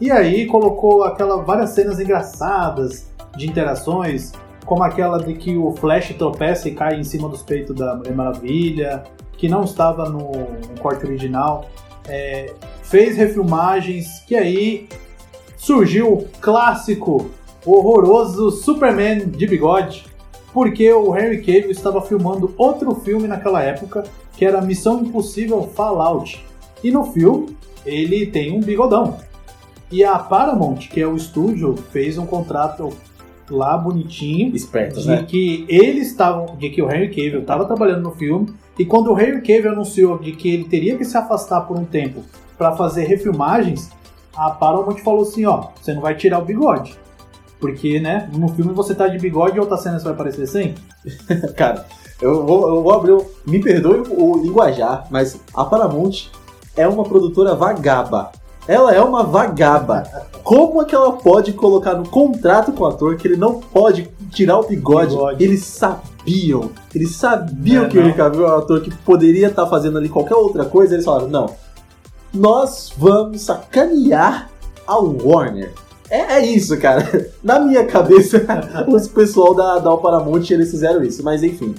E aí colocou aquela várias cenas engraçadas de interações, como aquela de que o Flash tropeça e cai em cima dos peitos da Mulher Maravilha, que não estava no, no corte original. É, fez refilmagens, que aí surgiu o clássico, horroroso Superman de bigode, porque o Henry Cavill estava filmando outro filme naquela época, que era Missão Impossível Fallout. E no filme, ele tem um bigodão. E a Paramount, que é o estúdio, fez um contrato lá bonitinho Espertos, de né? que eles estavam, de que o Henry Cavill estava trabalhando no filme e quando o Henry Cavill anunciou de que ele teria que se afastar por um tempo para fazer refilmagens, a Paramount falou assim, ó, você não vai tirar o bigode. Porque, né, no filme você tá de bigode e outra cena você vai aparecer sem? Cara, eu vou, eu vou abrir. o- Me perdoe o linguajar, mas a Paramount é uma produtora vagaba. Ela é uma vagaba. Como é que ela pode colocar no contrato com o ator que ele não pode tirar o bigode? Bigode. Eles sabiam. Eles sabiam É, que o não. Henry Cavill é um ator que poderia estar fazendo ali qualquer outra coisa. Eles falaram: não, nós vamos sacanear a Warner. É, é isso, cara. Na minha cabeça, os pessoal da, da Paramount eles fizeram isso. Mas enfim,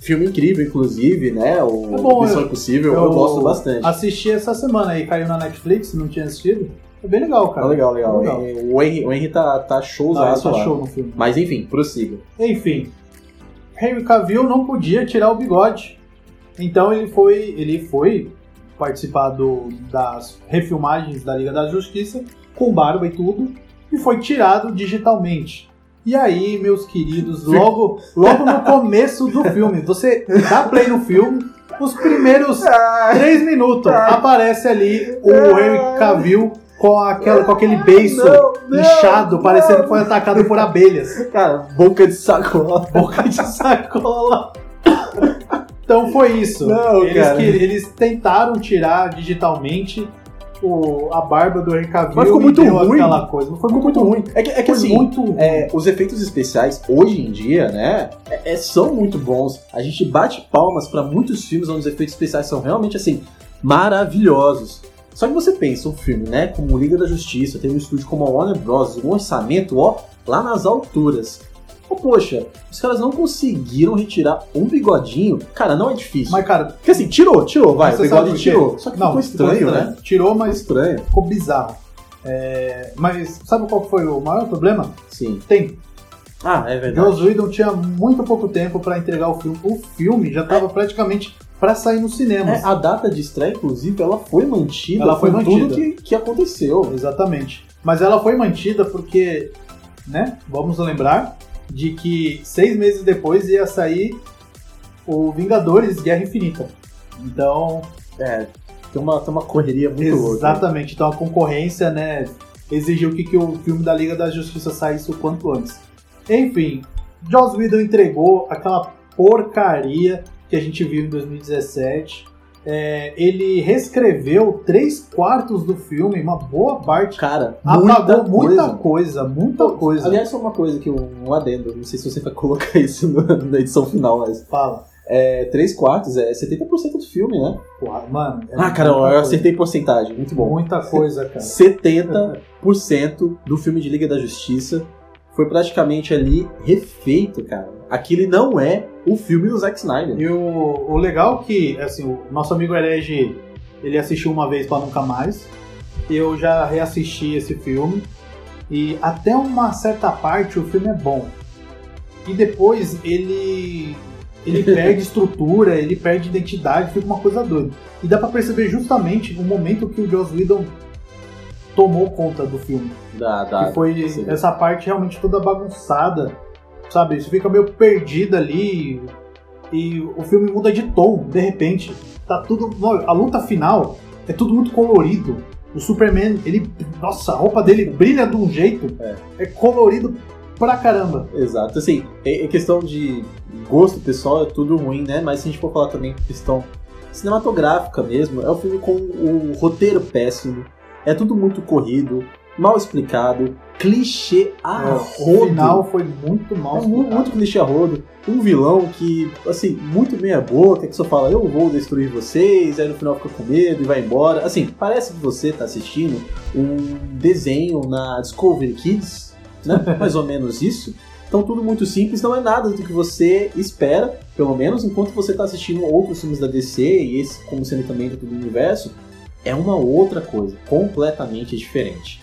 filme incrível, inclusive, né? O É bom, Missão eu- Impossível, eu, gosto bastante. Assisti essa semana aí, caiu na Netflix, não tinha assistido. É bem legal, Tá cara. legal, legal. Legal. O Henry, o Henry tá, tá Tá, showzaço tá lá. show no filme. Mas enfim, prossiga. Enfim, Henry Cavill não podia tirar o bigode. Então ele foi, ele foi participar do- das refilmagens da Liga da Justiça com barba e tudo e foi tirado digitalmente. E aí, meus queridos, logo, logo no começo do filme, você dá play no filme, os primeiros três minutos aparece ali o Henry Cavill com, aquela, com aquele beiço Não, não, inchado, não. parecendo que foi atacado por abelhas Cara, boca de sacola. boca de sacola. Então foi isso. Não, eles, cara. que- eles tentaram tirar digitalmente o, a barba do Henry Cavill Mas ficou muito ruim. aquela coisa. Não foi Ficou muito ruim. É que, é que assim, muito é, os efeitos especiais hoje em dia, né, é- é- são muito bons. A gente bate palmas pra muitos filmes onde os efeitos especiais são realmente assim maravilhosos. Só que você pensa um filme, né, como Liga da Justiça, tem um estúdio como a Warner Bros, um orçamento, ó, lá nas alturas. Pô, poxa, os caras não conseguiram retirar um bigodinho. Cara, não é difícil. Mas, cara, Porque assim, tirou, tirou, vai, o bigode tirou. Só que não, ficou estranho, né? Tirou, mas estranho. ficou bizarro. É, mas sabe qual foi o maior problema? Sim. Tem. Ah, é verdade. Joss Whedon tinha muito pouco tempo pra entregar o filme. O filme já tava praticamente pra sair nos cinemas. É, a data de estreia, inclusive, ela foi mantida Ela foi mantida. tudo que, que aconteceu. Exatamente. Mas ela foi mantida porque, né? Vamos lembrar de que seis meses depois ia sair o Vingadores Guerra Infinita. Então, É, tem uma, tem uma correria muito louca. exatamente. Então a concorrência, né? Exigiu que, que o filme da Liga da Justiça saísse o quanto antes. Enfim, Joss Whedon entregou aquela porcaria que a gente viu em 2017. É, ele reescreveu três quartos do filme, uma boa parte Cara, apagou muita muita coisa. muita coisa. Aliás, só uma coisa que um, um adendo, não sei se você vai colocar isso no- na edição final, mas Fala. é, 3 quartos é 70% do filme, né? Mano. é ah, cara, eu coisa. acertei porcentagem, muito bom. Muita coisa, cara. 70% do filme de Liga da Justiça foi praticamente ali refeito, cara. Aquele não é o filme do Zack Snyder. E o, o legal que, assim, o nosso amigo Herege, ele assistiu uma vez pra nunca mais. Eu já reassisti esse filme. E até uma certa parte o filme é bom. E depois ele ele perde estrutura, ele perde identidade, fica uma coisa doida. E dá pra perceber justamente o momento que o Joss Whedon tomou conta do filme. Da, da, que foi essa parte realmente toda bagunçada, sabe? Você fica meio perdido ali e o filme muda de tom, de repente. Tá tudo. A luta final é tudo muito colorido. O Superman, ele. Nossa, a roupa dele brilha de um jeito. É. É colorido pra caramba. Exato, assim, em em questão de gosto pessoal é tudo ruim, né? Mas se a gente for falar também questão cinematográfica mesmo, é um filme com o roteiro péssimo, é tudo muito corrido, mal explicado, clichê a É, o rodo. final foi muito mal. É explicado. muito clichê a rodo. Um vilão que, assim, muito meia boca, que só fala, eu vou destruir vocês, aí no final fica com medo e vai embora. Assim, parece que você tá assistindo um desenho na Discovery Kids, né? Mais ou menos isso. Então tudo muito simples, não é nada do que você espera, pelo menos enquanto você tá assistindo outros filmes da DC e esse como sendo também do universo, é uma outra coisa, completamente diferente.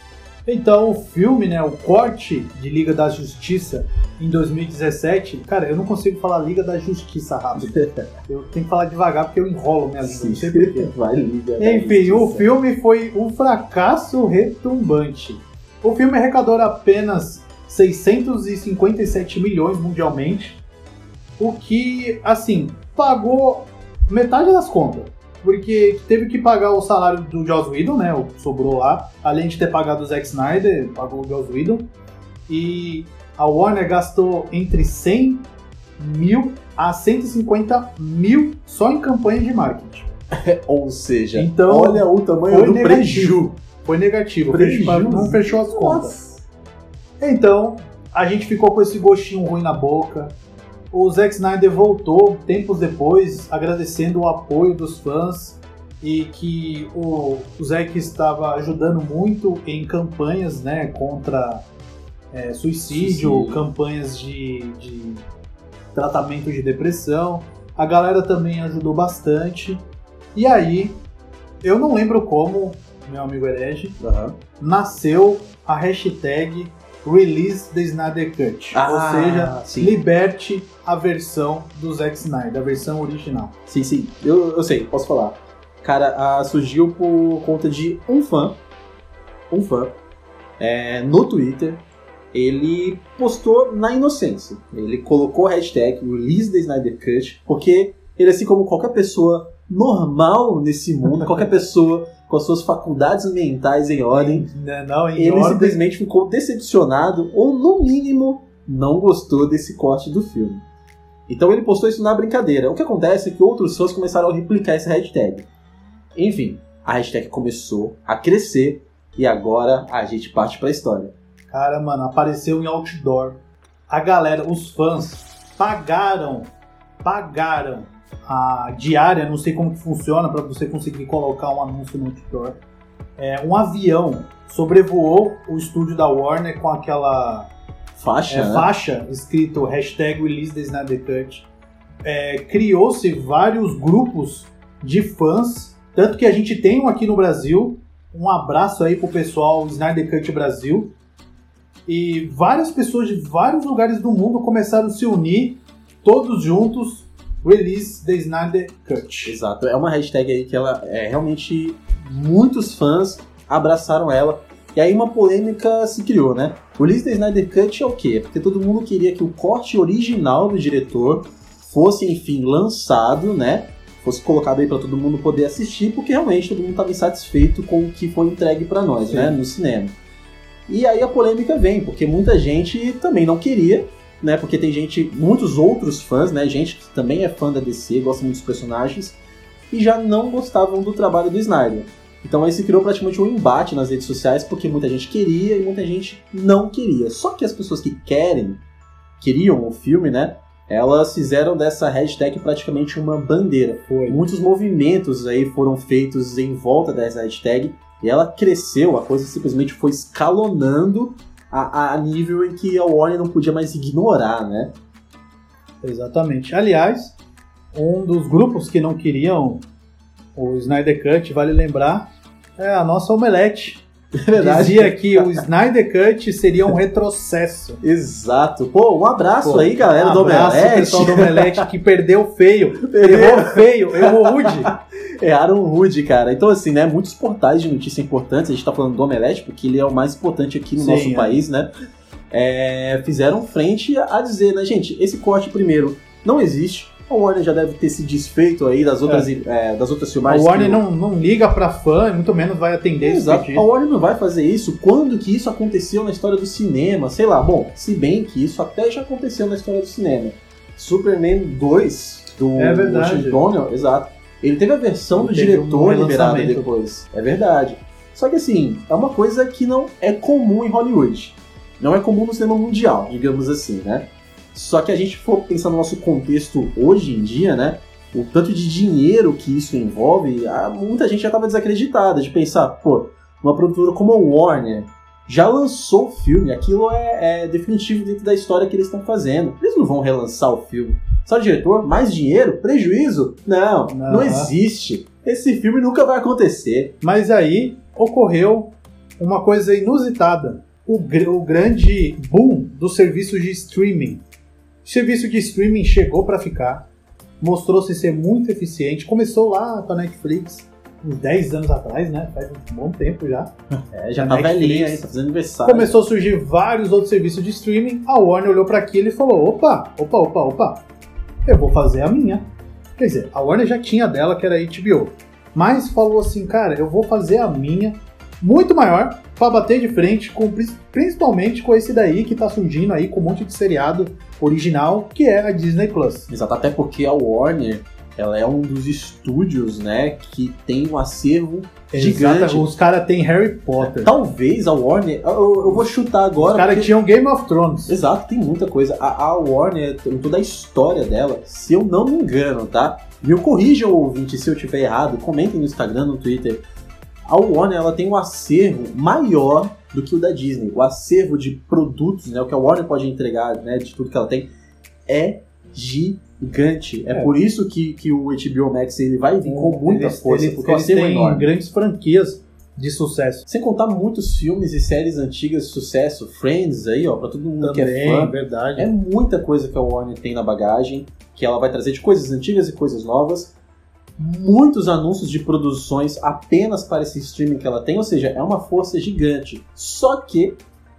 Então, o filme, né, o corte de Liga da Justiça em 2017, cara, eu não consigo falar Liga da Justiça rápido. Eu tenho que falar devagar porque eu enrolo minha língua, não sei porquê. Vai liga. Enfim, o filme foi um fracasso retumbante. O filme arrecadou apenas 657 milhões mundialmente, o que, assim, pagou metade das contas. Porque teve que pagar o salário do Joss Whedon, né? O que sobrou lá. Além de ter pagado o Zack Snyder, pagou o Joss Whedon. e a Warner gastou entre 100 mil a 150 mil só em campanha de marketing. Ou seja, Então, olha o tamanho do negativo. preju. Foi negativo, Prejuízo. fechou- não fechou as contas. Então, a gente ficou com esse gostinho ruim na boca. O Zack Snyder voltou tempos depois, agradecendo o apoio dos fãs e que o, o Zack estava ajudando muito em campanhas né, contra é, suicídio, Suicídio. campanhas de, de tratamento de depressão. A galera também ajudou bastante. E aí, eu não lembro como, meu amigo herege, Aham. nasceu a hashtag Release the Snyder Cut. Ah, ou seja, sim. liberte a versão do Zack Snyder, a versão original. Sim, sim. Eu, eu sei, posso falar. Cara, ah, surgiu por conta de um fã. Um fã. é, no Twitter. Ele postou na inocência. Ele colocou a hashtag Release the Snyder Cut. Porque ele, assim como qualquer pessoa normal nesse mundo, qualquer pessoa com as suas faculdades mentais em ordem, Né, Não, em ele ordem. simplesmente ficou decepcionado, ou no mínimo, não gostou desse corte do filme. Então ele postou isso na brincadeira. O que acontece é que outros fãs começaram a replicar essa hashtag. Enfim, a hashtag começou a crescer e agora a gente parte pra história. Cara, mano, apareceu em outdoor. A galera, os fãs, pagaram, pagaram a diária, não sei como que funciona para você conseguir colocar um anúncio no outdoor. É, um avião sobrevoou o estúdio da Warner com aquela Faixa, é, né? faixa escrito hashtag Release the Snyder Cut. É, Criou-se vários grupos de fãs, tanto que a gente tem um aqui no Brasil. Um abraço aí pro pessoal Snyder Cut Brasil. E várias pessoas de vários lugares do mundo começaram a se unir, todos juntos, Release the Snyder Cut. Exato. É uma hashtag aí que ela é realmente muitos fãs abraçaram ela. E aí uma polêmica se criou, né? O release da Snyder Cut é o quê? Porque todo mundo queria que o corte original do diretor fosse, enfim, lançado, né? Fosse colocado aí para todo mundo poder assistir, porque realmente todo mundo estava insatisfeito com o que foi entregue para nós, Sim. né? No cinema. E aí a polêmica vem, porque muita gente também não queria, né? Porque tem gente, muitos outros fãs, né? Gente que também é fã da DC, gosta muito dos personagens, e já não gostavam do trabalho do Snyder. Então aí se criou praticamente um embate nas redes sociais, porque muita gente queria e muita gente não queria. Só que as pessoas que querem, queriam o filme, né? Elas fizeram dessa hashtag praticamente uma bandeira. Foi. Muitos movimentos aí foram feitos em volta dessa hashtag e ela cresceu, a coisa simplesmente foi escalonando a, a nível em que a Warner não podia mais ignorar, né? Exatamente. Aliás, um dos grupos que não queriam o Snyder Cut, vale lembrar, é a nossa Omelete. É Dizia que o Snyder Cut seria um retrocesso. Exato. Pô, um abraço Pô, aí, galera um do abraço Omelete. pessoal do Omelete que perdeu feio. Perdeu. Errou feio, errou rude. Erraram rude, cara. Então, assim, né? Muitos portais de notícia importantes, a gente tá falando do Omelete, porque ele é o mais importante aqui no Sim, nosso é. país, né? É, fizeram frente a dizer, né, gente, esse corte, primeiro, não existe. A Warner já deve ter se desfeito aí das outras, é, das outras A filmagens. Warner que- não, não liga pra fã, muito menos vai atender esse Exato. A pedido. Warner não vai fazer isso. Quando que isso aconteceu na história do cinema? Sei lá. Bom, se bem que isso até já aconteceu na história do cinema. Superman 2 do É verdade. Washington exato. Ele teve a versão Ele do diretor um liberada depois. É verdade. Só que assim, é uma coisa que não é comum em Hollywood. Não é comum no cinema mundial, digamos assim, né? Só que a gente for pensar no nosso contexto hoje em dia, né? O tanto de dinheiro que isso envolve, muita gente já estava desacreditada de pensar, pô, uma produtora como a Warner já lançou o filme, aquilo é, é definitivo dentro da história que eles estão fazendo. Eles não vão relançar o filme. Só diretor? Mais dinheiro? Prejuízo? Não, não, Não. existe. Esse filme nunca vai acontecer. Mas aí ocorreu uma coisa inusitada. O, gr- o grande boom do serviço de streaming. O serviço de streaming chegou para ficar, mostrou-se ser muito eficiente. Começou lá com a Netflix, uns 10 anos atrás, né? Faz um bom tempo já. É, já A tá Netflix velhinha aí, tá fazendo aniversário. Começou a surgir vários outros serviços de streaming. A Warner olhou para aquilo e falou: opa, opa, opa, opa, eu vou fazer a minha. Quer dizer, a Warner já tinha dela, que era a HBO. Mas falou assim, cara, eu vou fazer a minha muito maior para bater de frente com principalmente com esse daí que tá surgindo aí com um monte de seriado original, que é a Disney Plus. Exato, até porque a Warner ela é um dos estúdios, né, que tem um acervo gigante. Os caras têm Harry Potter. Talvez a Warner, eu, eu vou chutar agora. Os caras porque- tinham Game of Thrones. Exato, tem muita coisa. A, a Warner, toda a história dela, se eu não me engano, tá? Me corrijam, ouvinte, se eu estiver errado, comentem no Instagram, no Twitter. A Warner, ela tem um acervo maior do que o da Disney. O acervo de produtos, né? O que a Warner pode entregar, né? De tudo que ela tem, é gigante. É, É. por isso que, que o HBO Max ele vai vir com muita Eles- força, eles, porque eles é têm enorme. grandes franquias de sucesso. Sem contar muitos filmes e séries antigas de sucesso, Friends aí, ó, pra todo mundo que é Também, fã. verdade. É muita coisa que a Warner tem na bagagem, que ela vai trazer de coisas antigas e coisas novas. Muitos anúncios de produções apenas para esse streaming que ela tem, ou seja, é uma força gigante. Só que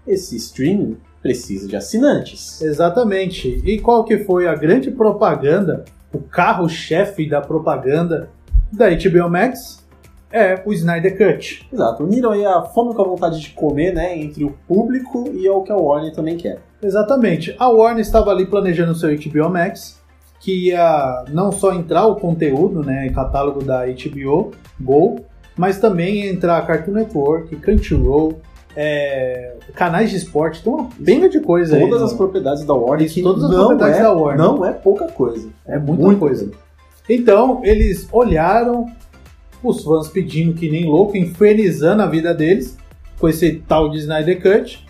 esse streaming precisa de assinantes. Exatamente. E qual que foi a grande propaganda, o carro-chefe da propaganda da HBO Max? É o Snyder Cut. Exato, uniram aí a fome com a vontade de comer, né, entre o público e é o que a Warner também quer. Exatamente. A Warner estava ali planejando o seu HBO Max, que ia não só entrar o conteúdo, né, catálogo da HBO Go, mas também entrar Cartoon Network, Crunchyroll, é, canais de esporte, tem uma penga de coisa aí. Todas as propriedades da Warner, Isso, todas as propriedades é, da Warner. não é pouca coisa. É muita coisa. Então, eles olharam os fãs pedindo que nem louco, infernizando a vida deles com esse tal de Snyder Cut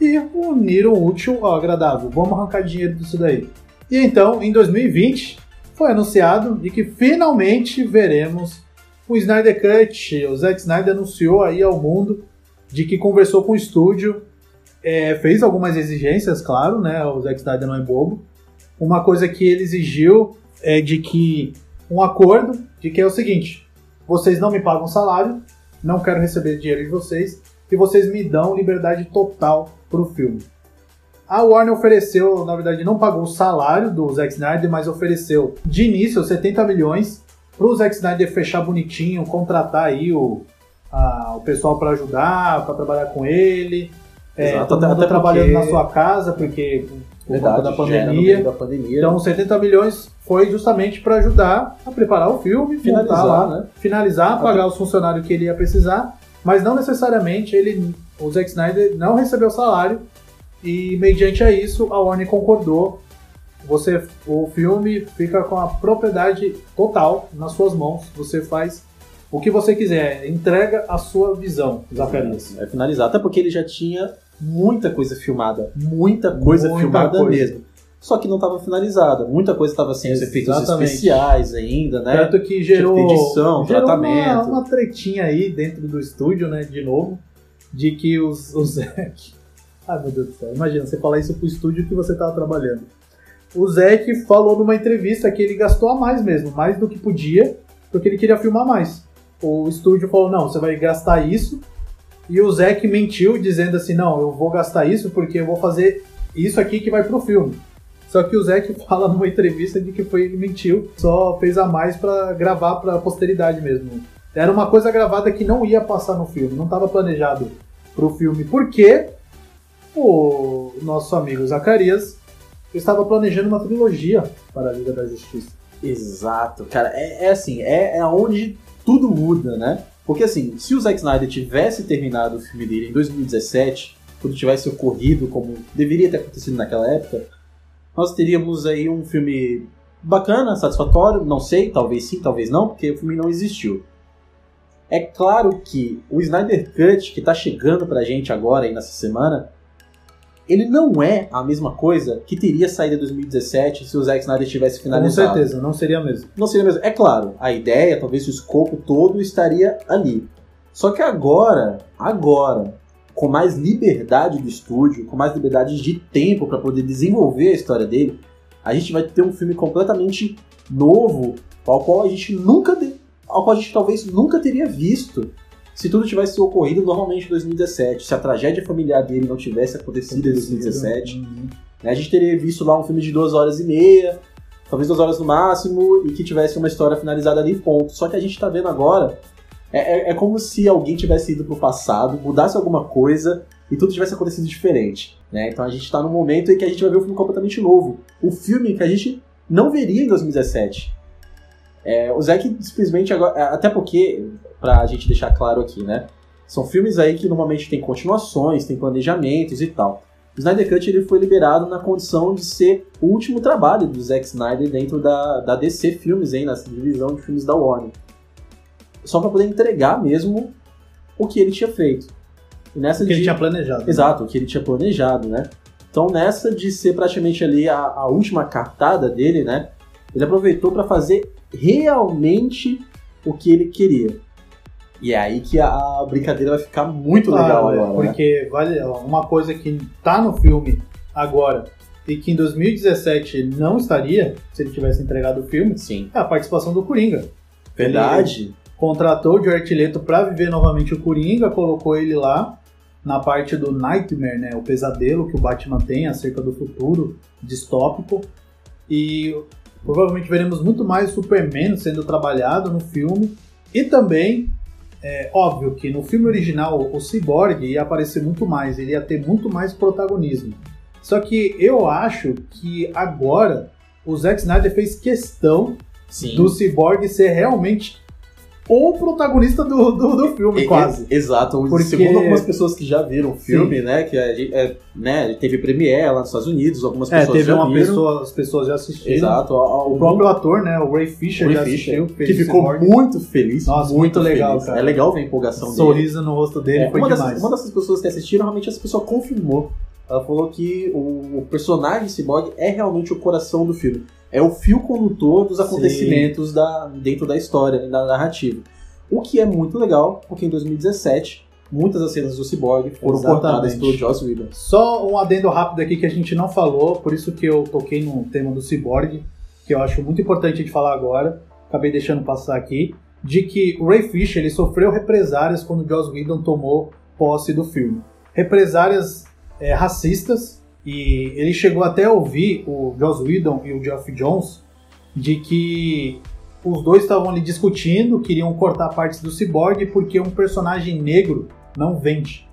e uniram o útil ao agradável. Vamos arrancar dinheiro disso daí. E então, em 2020, foi anunciado de que finalmente veremos o Snyder Cut. O Zack Snyder anunciou aí ao mundo de que conversou com o estúdio, é, fez algumas exigências, claro, né? O Zack Snyder não é bobo. Uma coisa que ele exigiu é de que um acordo de que é o seguinte: vocês não me pagam salário, não quero receber dinheiro de vocês e vocês me dão liberdade total pro filme. A Warner ofereceu, na verdade, não pagou o salário do Zack Snyder, mas ofereceu de início 70 milhões pro Zack Snyder fechar bonitinho, contratar aí o, a- o pessoal para ajudar, para trabalhar com ele. É, Exato, todo até- mundo até trabalhando porque- na sua casa, porque por conta da pandemia. da pandemia. Então, 70 milhões foi justamente para ajudar a preparar o filme, finalizar, lá, né? finalizar, pagar os funcionários que ele ia precisar, mas não necessariamente ele, o Zack Snyder não recebeu salário e mediante a isso a Warner concordou. Você, o filme fica com a propriedade total nas suas mãos. Você faz o que você quiser, entrega a sua visão, Zacarias. É finalizar, até porque ele já tinha muita coisa filmada, muita coisa Muita filmada coisa. mesmo. Só que não estava finalizada, muita coisa estava sem os efeitos especiais ainda, né? Tanto que gerou, ter edição, gerou tratamento. Uma, uma tretinha aí dentro do estúdio, né? De novo, de que os, o Zack. Ai meu Deus do céu, imagina você falar isso pro estúdio que você tava trabalhando. O Zack falou numa entrevista que ele gastou a mais mesmo, mais do que podia, porque ele queria filmar mais. O estúdio falou: não, você vai gastar isso. E o Zack mentiu, dizendo assim: não, eu vou gastar isso porque eu vou fazer isso aqui que vai pro filme. Só que o Zack fala numa entrevista de que foi ele mentiu, só fez a mais pra gravar pra posteridade mesmo. Era uma coisa gravada que não ia passar no filme, não estava planejado pro filme, porque o nosso amigo Zacarias estava planejando uma trilogia para a Liga da Justiça. Exato, cara, é, é assim, é, é onde tudo muda, né? Porque assim, se o Zack Snyder tivesse terminado o filme dele em 2017, tudo tivesse ocorrido como deveria ter acontecido naquela época, nós teríamos aí um filme bacana, satisfatório, não sei, talvez sim, talvez não, porque o filme não existiu. É claro que o Snyder Cut que tá chegando pra gente agora aí nessa semana, ele não é a mesma coisa que teria saído em 2017 se o Zack Snyder tivesse Com finalizado. certeza, não seria mesmo. Não seria mesmo. É claro, a ideia, talvez o escopo todo estaria ali. Só que agora, agora, com mais liberdade do estúdio, com mais liberdade de tempo para poder desenvolver a história dele, a gente vai ter um filme completamente novo, ao qual a gente nunca, ao qual a gente talvez nunca teria visto se tudo tivesse ocorrido normalmente em 2017, se a tragédia familiar dele não tivesse acontecido em 2017. Uhum. né? A gente teria visto lá um filme de duas horas e meia, talvez duas horas no máximo, e que tivesse uma história finalizada ali, ponto. Só que a gente tá vendo agora É, é, é como se alguém tivesse ido pro passado, mudasse alguma coisa e tudo tivesse acontecido diferente. Né? Então a gente tá num momento em que a gente vai ver um filme completamente novo. O filme que a gente não veria em 2017. É, o Zack simplesmente agora. é, Até porque, pra gente deixar claro aqui, né? São filmes aí que normalmente tem continuações, tem planejamentos e tal. O Snyder Cut ele foi liberado na condição de ser o último trabalho do Zack Snyder dentro da, da DC Filmes, hein, nessa divisão de filmes da Warner. Só para poder entregar mesmo o que ele tinha feito. E nessa O que ele de- tinha planejado. Exato, o que ele tinha planejado, né? Então nessa de ser praticamente ali a, a última cartada dele, né? Ele aproveitou para fazer realmente o que ele queria. E é aí que a, brincadeira vai ficar muito legal Claro, agora, né? porque vale ó, uma coisa que tá no filme agora e que em 2017 não estaria se ele tivesse entregado o filme Sim. é a participação do Coringa. Verdade. Contratou o Jared Leto pra viver novamente o Coringa, colocou ele lá na parte do Nightmare, né, o pesadelo que o Batman tem acerca do futuro distópico. E provavelmente veremos muito mais Superman sendo trabalhado no filme e também é óbvio que no filme original o Cyborg ia aparecer muito mais, ele ia ter muito mais protagonismo. Só que eu acho que agora o Zack Snyder fez questão Sim. do Cyborg ser realmente o protagonista do, do, do filme, E- quase. e- exato. Porque- Segundo algumas pessoas que já viram o filme, né? Que é, né, teve premiere lá nos Estados Unidos, algumas É, pessoas teve já uma viram. pessoa, as pessoas já assistiram. Exato. a- O próprio ator, né, o Ray Fisher Ray já Fisher, assistiu, que ficou Cyborg. muito feliz. Nossa, muito legal, feliz. cara. É legal ver a empolgação dele. sorriso no rosto dele É, foi uma, demais. dessas, uma dessas pessoas que assistiram, realmente essa pessoa confirmou. Ela falou que o, o personagem Cyborg é realmente o coração do filme. É o fio condutor dos acontecimentos da, dentro da história, da narrativa. O que é muito legal, porque em 2017, muitas das cenas do Cyborg foram Exatamente. cortadas pelo Joss Whedon. Só um adendo rápido aqui que a gente não falou, por isso que eu toquei no tema do Cyborg, que eu acho muito importante de falar agora, acabei deixando passar aqui, de que o Ray Fisher ele sofreu represárias quando o Joss Whedon tomou posse do filme. Represárias é, racistas, e ele chegou até a ouvir o Joss Whedon e o Geoff Jones de que os dois estavam ali discutindo, queriam cortar partes do Cyborg porque um personagem negro não vende.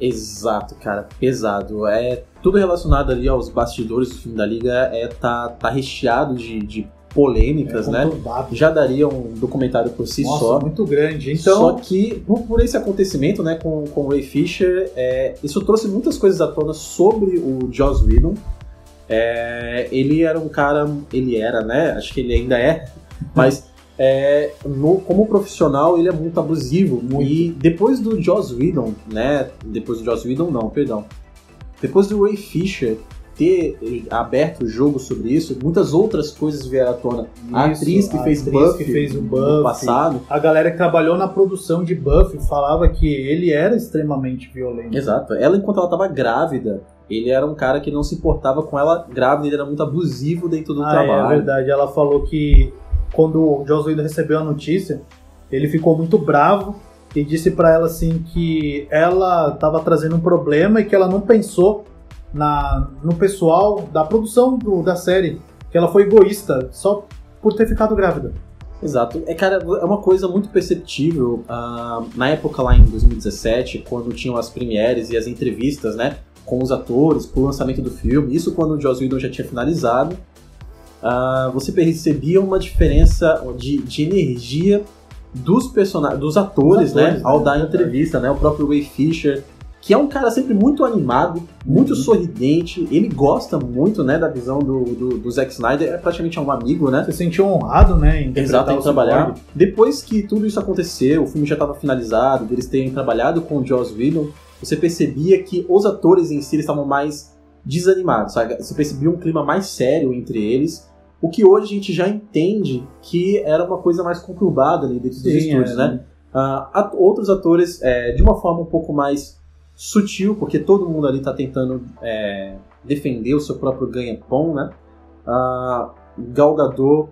Exato, cara, pesado. É tudo relacionado ali aos bastidores do filme da Liga é tá, tá recheado de, de polêmicas, É, né? Já daria um documentário por si Nossa, só. muito grande. Só Então, que, por, por esse acontecimento, né, com, com o Ray Fisher, é, isso trouxe muitas coisas à tona sobre o Joss Whedon. É, ele era um cara, ele era, né, acho que ele ainda é, mas é, no- como profissional ele é muito abusivo. E depois do Joss Whedon, né, depois do Joss Whedon não, perdão, depois do Ray Fisher ter aberto o jogo sobre isso, muitas outras coisas vieram à tona. A Isso, atriz que a fez atriz Buffy que fez o no Buffy. passado, a galera que trabalhou na produção de Buffy falava que ele era extremamente violento. Exato. Ela, enquanto ela tava grávida, ele era um cara que não se importava com ela grávida, ele era muito abusivo dentro do Ah, é trabalho. verdade. Ela falou que quando o Joss Whedon recebeu a notícia, ele ficou muito bravo e disse pra ela assim que ela estava trazendo um problema e que ela não pensou na, no pessoal da produção do- da série, que ela foi egoísta só por ter ficado grávida. Exato. É, cara, é uma coisa muito perceptível. ah, na época lá em 2017, quando tinham as premieres e as entrevistas, né? Com os atores, pro lançamento do filme, isso quando o Joss Whedon já tinha finalizado, ah, você percebia uma diferença de, de energia dos personagens, dos atores, Dos né? atores, Ao né? dar a entrevista, né? O próprio Ray Fisher, que é um cara sempre muito animado, muito Uhum. sorridente, ele gosta muito, né, da visão do, do, do Zack Snyder, é praticamente um amigo, né? Você se sentiu honrado, né, em Exato, em trabalhar. Cyborg. Depois que tudo isso aconteceu, o filme já estava finalizado, eles terem trabalhado com o Joss Whedon, você percebia que os atores em si estavam mais desanimados, sabe? Você percebia um clima mais sério entre eles, o que hoje a gente já entende que era uma coisa mais conturbada ali dentro dos Sim, estúdios, é. né? Ah, at- outros atores, é, de uma forma um pouco mais sutil, porque todo mundo ali tá tentando é, defender o seu próprio ganha-pão, né? Ah, Gal Gadot,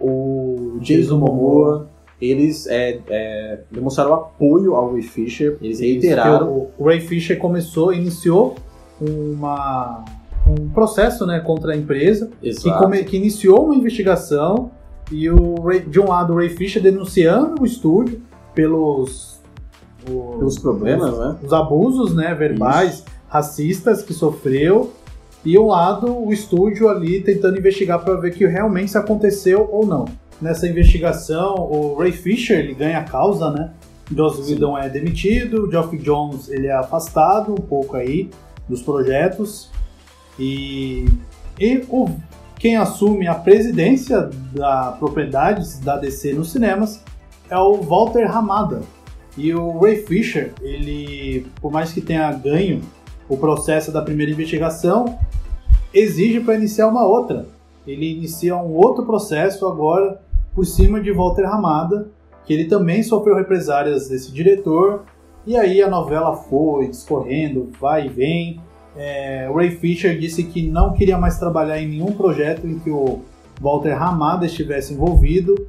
o Jason Momoa, eles é, é, demonstraram apoio ao Ray Fisher, eles reiteraram. O, o Ray Fisher começou, iniciou uma, um processo né, contra a empresa que, come- que iniciou uma investigação e o Ray- de um lado o Ray Fisher denunciando o estúdio pelos, o- Pelos problemas, né? os abusos né, verbais, racistas que sofreu, e um lado o estúdio ali tentando investigar para ver que realmente se aconteceu ou não. Nessa investigação, o Ray Fisher ele ganha a causa, né? Joss Whedon é demitido, Geoff Jones ele é afastado um pouco aí dos projetos e, e o, quem assume a presidência da propriedade da DC nos cinemas é o Walter Hamada. E o Ray Fisher, ele, por mais que tenha ganho o processo da primeira investigação, exige para iniciar uma outra. Ele inicia um outro processo agora por cima de Walter Hamada, que ele também sofreu represárias desse diretor. E aí a novela foi discorrendo, vai e vem. É, Ray Fisher disse que não queria mais trabalhar em nenhum projeto em que o Walter Hamada estivesse envolvido.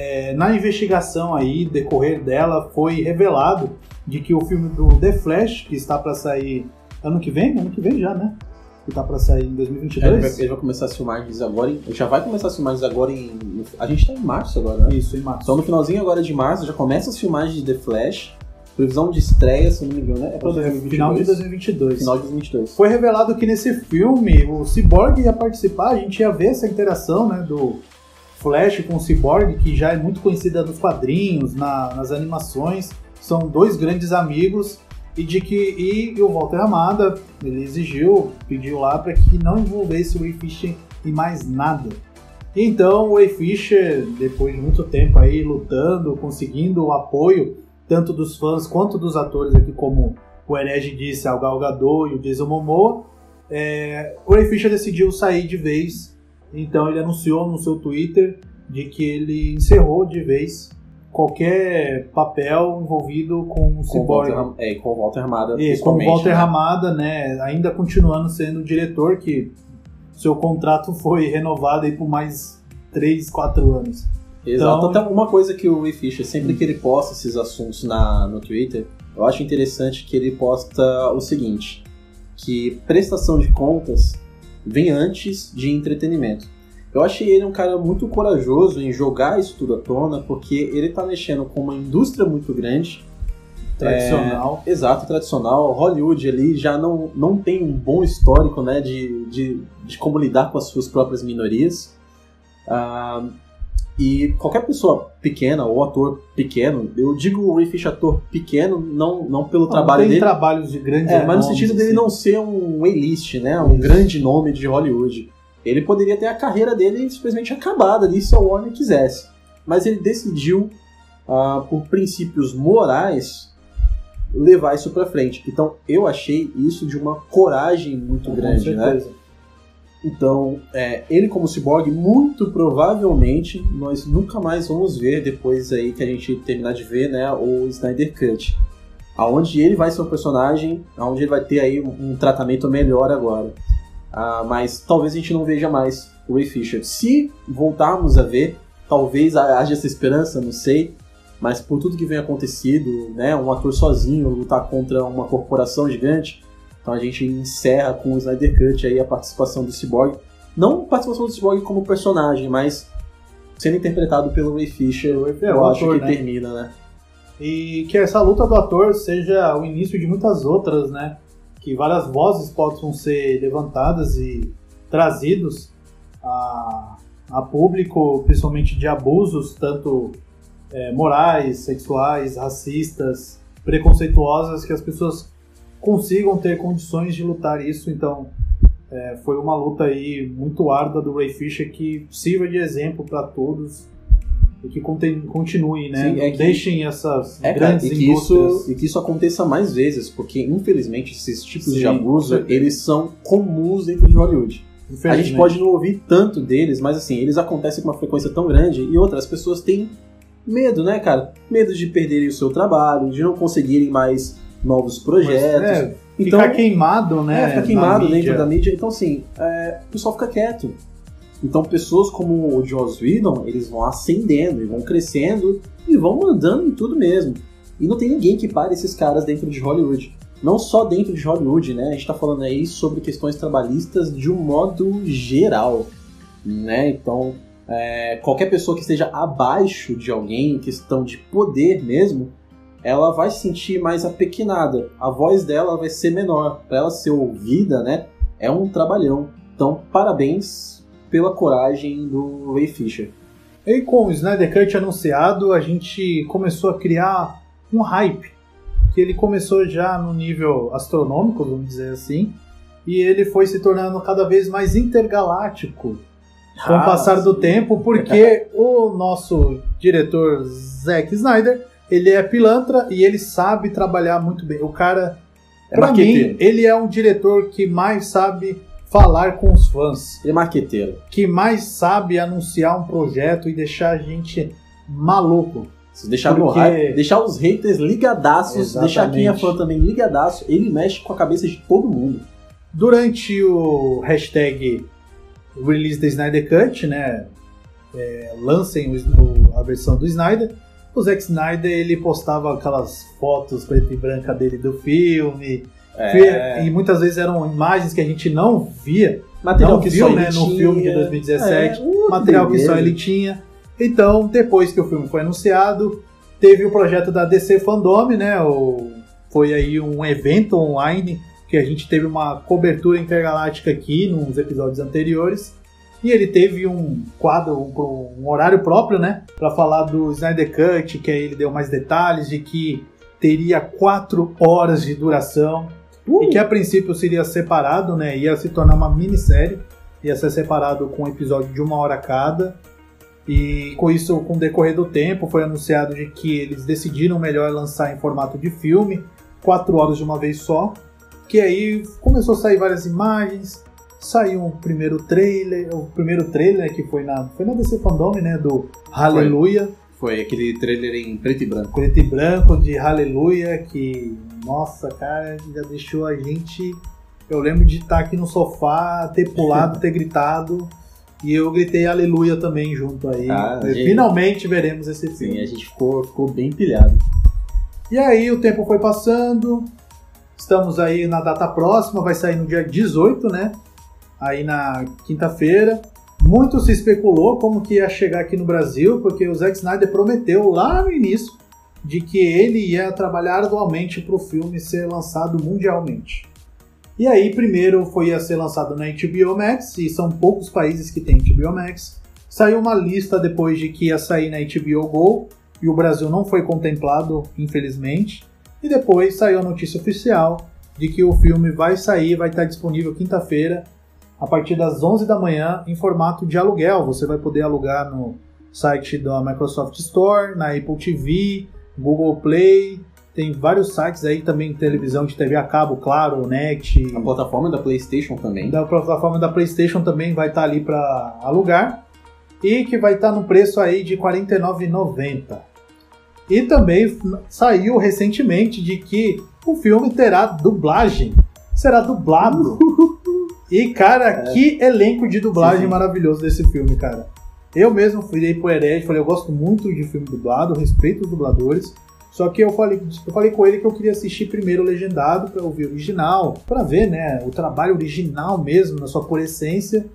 É, na investigação aí, decorrer dela, foi revelado de que o filme do The Flash, que está para sair ano que vem, ano que vem já, né? Que tá para sair em É, Ele vai, 2022. ele vai começar as filmagens agora. Em, já vai começar as filmagens agora em. A gente tá em março agora, né? Isso, em março. Então no finalzinho agora de março já começa as filmagens de The Flash. Previsão de estreia, se não me engano, né? é pra 2022. Final de 2022. Final de 2022. Foi revelado que nesse filme o Cyborg ia participar, a gente ia ver essa interação né, do Flash com o Cyborg, que já é muito conhecida nos quadrinhos, na- nas animações. São dois grandes amigos e de que e, e o Walter Amada ele exigiu, pediu lá para que não envolvesse o Ray Fisher em mais nada. Então o Ray Fisher, depois de muito tempo aí lutando, conseguindo o apoio tanto dos fãs quanto dos atores aqui como o Herege disse, a Gal Gadot e o Jason Momoa, é, o Ray Fisher decidiu sair de vez, então ele anunciou no seu Twitter de que ele encerrou de vez qualquer papel envolvido com o Cyborg. É, com o Walter Hamada. E com o Walter né? Ramada, né, ainda continuando sendo o diretor, que seu contrato foi renovado aí por mais 3, 4 anos. Exato. Então- Até uma coisa que o Ray Fisher, sempre que ele posta esses assuntos na, no Twitter, eu acho interessante que ele posta o seguinte: que prestação de contas vem antes de entretenimento. Eu achei ele um cara muito corajoso em jogar isso tudo à tona, porque ele tá mexendo com uma indústria muito grande, Tradicional. exato, tradicional. Hollywood ali já não, não tem um bom histórico né, de, de, de como lidar com as suas próprias minorias. Ah, e qualquer pessoa pequena ou ator pequeno, eu digo o Ray Fisher ator pequeno, não, não pelo Não, trabalho tem dele, trabalhos de grandes é, mas no sentido dele assim. não ser um A-list, né? Um Isso. grande nome de Hollywood. Ele poderia ter a carreira dele simplesmente acabada ali se a Warner quisesse. Mas ele decidiu, ah, por princípios morais, levar isso pra frente. Então eu achei isso de uma coragem muito Com grande, né? Então, é, ele como cyborg, muito provavelmente nós nunca mais vamos ver depois aí que a gente terminar de ver, né, o Snyder Cut. Aonde ele vai ser um personagem, aonde ele vai ter aí um, um tratamento melhor agora. Ah, mas talvez a gente não veja mais o Ray Fisher. Se voltarmos a ver, talvez haja essa esperança, não sei. Mas por tudo que vem acontecido, né, um ator sozinho lutar contra uma corporação gigante, então a gente encerra com o Snyder Cut aí a participação do Cyborg. Não a participação do Cyborg como personagem, mas sendo interpretado pelo Ray Fisher, É, eu o acho ator, que né? termina, né? E que essa luta do ator seja o início de muitas outras, né? Que várias vozes possam ser levantadas e trazidos a, a público, principalmente de abusos, tanto é, morais, sexuais, racistas, preconceituosas, que as pessoas consigam ter condições de lutar isso. Então, é, foi uma luta aí muito árdua do Ray Fisher que sirva de exemplo para todos e que conten- continue, né? Sim, é que- deixem essas É, cara, grandes e que, indústrias. isso, e que isso aconteça mais vezes, porque infelizmente esses tipos Sim, de abuso, eles são comuns dentro de Hollywood. A gente pode não ouvir tanto deles, mas assim, eles acontecem com uma frequência tão grande e outras pessoas têm medo, né, cara? Medo de perderem o seu trabalho, de não conseguirem mais novos projetos. É, então, ficar queimado, né? é, fica na queimado mídia. dentro da mídia. Então, assim, é, o pessoal fica quieto. Então, pessoas como o Joss Whedon, eles vão ascendendo e vão crescendo e vão mandando em tudo mesmo. E não tem ninguém que pare esses caras dentro de Hollywood. Não só dentro de Hollywood, né? A gente tá falando aí sobre questões trabalhistas de um modo geral, né? Então, é, qualquer pessoa que esteja abaixo de alguém, questão de poder mesmo, ela vai se sentir mais apequenada. A voz dela vai ser menor. Para ela ser ouvida, né? É um trabalhão. Então, parabéns pela coragem do Ray Fisher. E com o Snyder Cut anunciado, a gente começou a criar um hype. Que ele começou já no nível astronômico, vamos dizer assim. E ele foi se tornando cada vez mais intergaláctico com o Ah, passar do sim. tempo, porque o nosso diretor Zack Snyder, ele é pilantra e ele sabe trabalhar muito bem. O cara, É pra mim, marqueteiro. ele é um diretor que mais sabe falar com os fãs, Ele é marqueteiro. que mais sabe anunciar um projeto e deixar a gente maluco. Se deixar Porque- hype, deixar os haters ligadaços, Exatamente. deixar quem é fã também ligadaço, ele mexe com a cabeça de todo mundo. Durante o hashtag Release the Snyder Cut, né? é, lancem o- a versão do Snyder. O Zack Snyder ele postava aquelas fotos preto e branca dele do filme. É, E muitas vezes eram imagens que a gente não via. material não que viu, só né, ele no tinha. filme de 2017. É, uh, material que beleza. só ele tinha. Então, depois que o filme foi anunciado, teve o projeto da DC Fandom, né? O, foi aí um evento online que a gente teve uma cobertura intergaláctica aqui nos episódios anteriores. E ele teve um quadro, um, um horário próprio, né? Pra falar do Snyder Cut, que aí ele deu mais detalhes de que teria quatro horas de duração Uh, e que a princípio seria separado, né? Ia se tornar uma minissérie, ia ser separado com um episódio de uma hora cada. E com isso, com o decorrer do tempo, foi anunciado de que eles decidiram melhor lançar em formato de filme, quatro horas de uma vez só. Que aí começou a sair várias imagens, saiu um primeiro trailer, o primeiro trailer que foi na, foi na DC Fandom, né? Do Hallelujah Foi aquele trailer em preto e branco. preto e branco de Hallelujah, que, nossa, cara, já deixou a gente. Eu lembro de estar aqui no sofá, ter pulado, ter gritado. E eu gritei Aleluia também junto aí. Ah, gente. Finalmente veremos esse Sim, filme. a gente ficou, ficou bem pilhado. E aí o tempo foi passando. Estamos aí na data próxima, vai sair no dia 18, né? Aí na quinta-feira. Muito se especulou como que ia chegar aqui no Brasil, porque o Zack Snyder prometeu lá no início de que ele ia trabalhar arduamente para o filme ser lançado mundialmente. E aí, primeiro foi a ser lançado na HBO Max, e são poucos países que têm HBO Max. Saiu uma lista depois de que ia sair na HBO Go, e o Brasil não foi contemplado, infelizmente. E depois saiu a notícia oficial de que o filme vai sair, vai estar disponível quinta-feira, a partir das 11 da manhã, em formato de aluguel. Você vai poder alugar no site da Microsoft Store, na Apple TV, Google Play. Tem vários sites aí também, televisão de TV a cabo, claro, Net. A plataforma da PlayStation também. Da plataforma da PlayStation também vai estar ali para alugar e que vai estar no preço aí de R$ 49,90. E também saiu recentemente de que o filme terá dublagem, será dublado. E cara, que elenco de dublagem Sim, sim. maravilhoso desse filme, cara. Eu mesmo fui pro Hered, falei, eu gosto muito de filme dublado, respeito os dubladores. Só que eu falei, eu falei com ele que eu queria assistir primeiro legendado para ouvir o original, para ver, né, o trabalho original mesmo, na sua pura essência.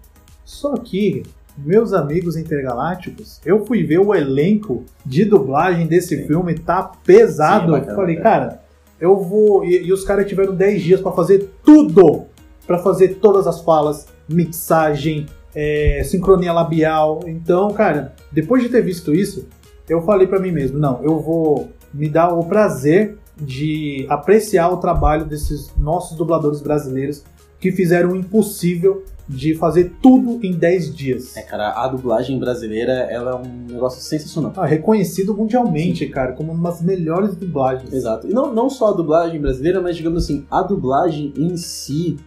Só que, meus amigos intergalácticos, eu fui ver o elenco de dublagem desse Sim. filme, tá pesado. Sim, é eu bacana, falei, é. cara, eu vou. E, e os caras tiveram 10 dias para fazer tudo! Para fazer todas as falas, mixagem, é, sincronia labial. Então, cara, depois de ter visto isso, eu falei para mim mesmo, não, eu vou me dar o prazer de apreciar o trabalho desses nossos dubladores brasileiros que fizeram o impossível de fazer tudo em 10 dias. É, cara, a dublagem brasileira ela é um negócio sensacional. Ah, reconhecido mundialmente, cara, como uma das melhores dublagens. Exato. E não, não só a dublagem brasileira, mas digamos assim, a dublagem em si,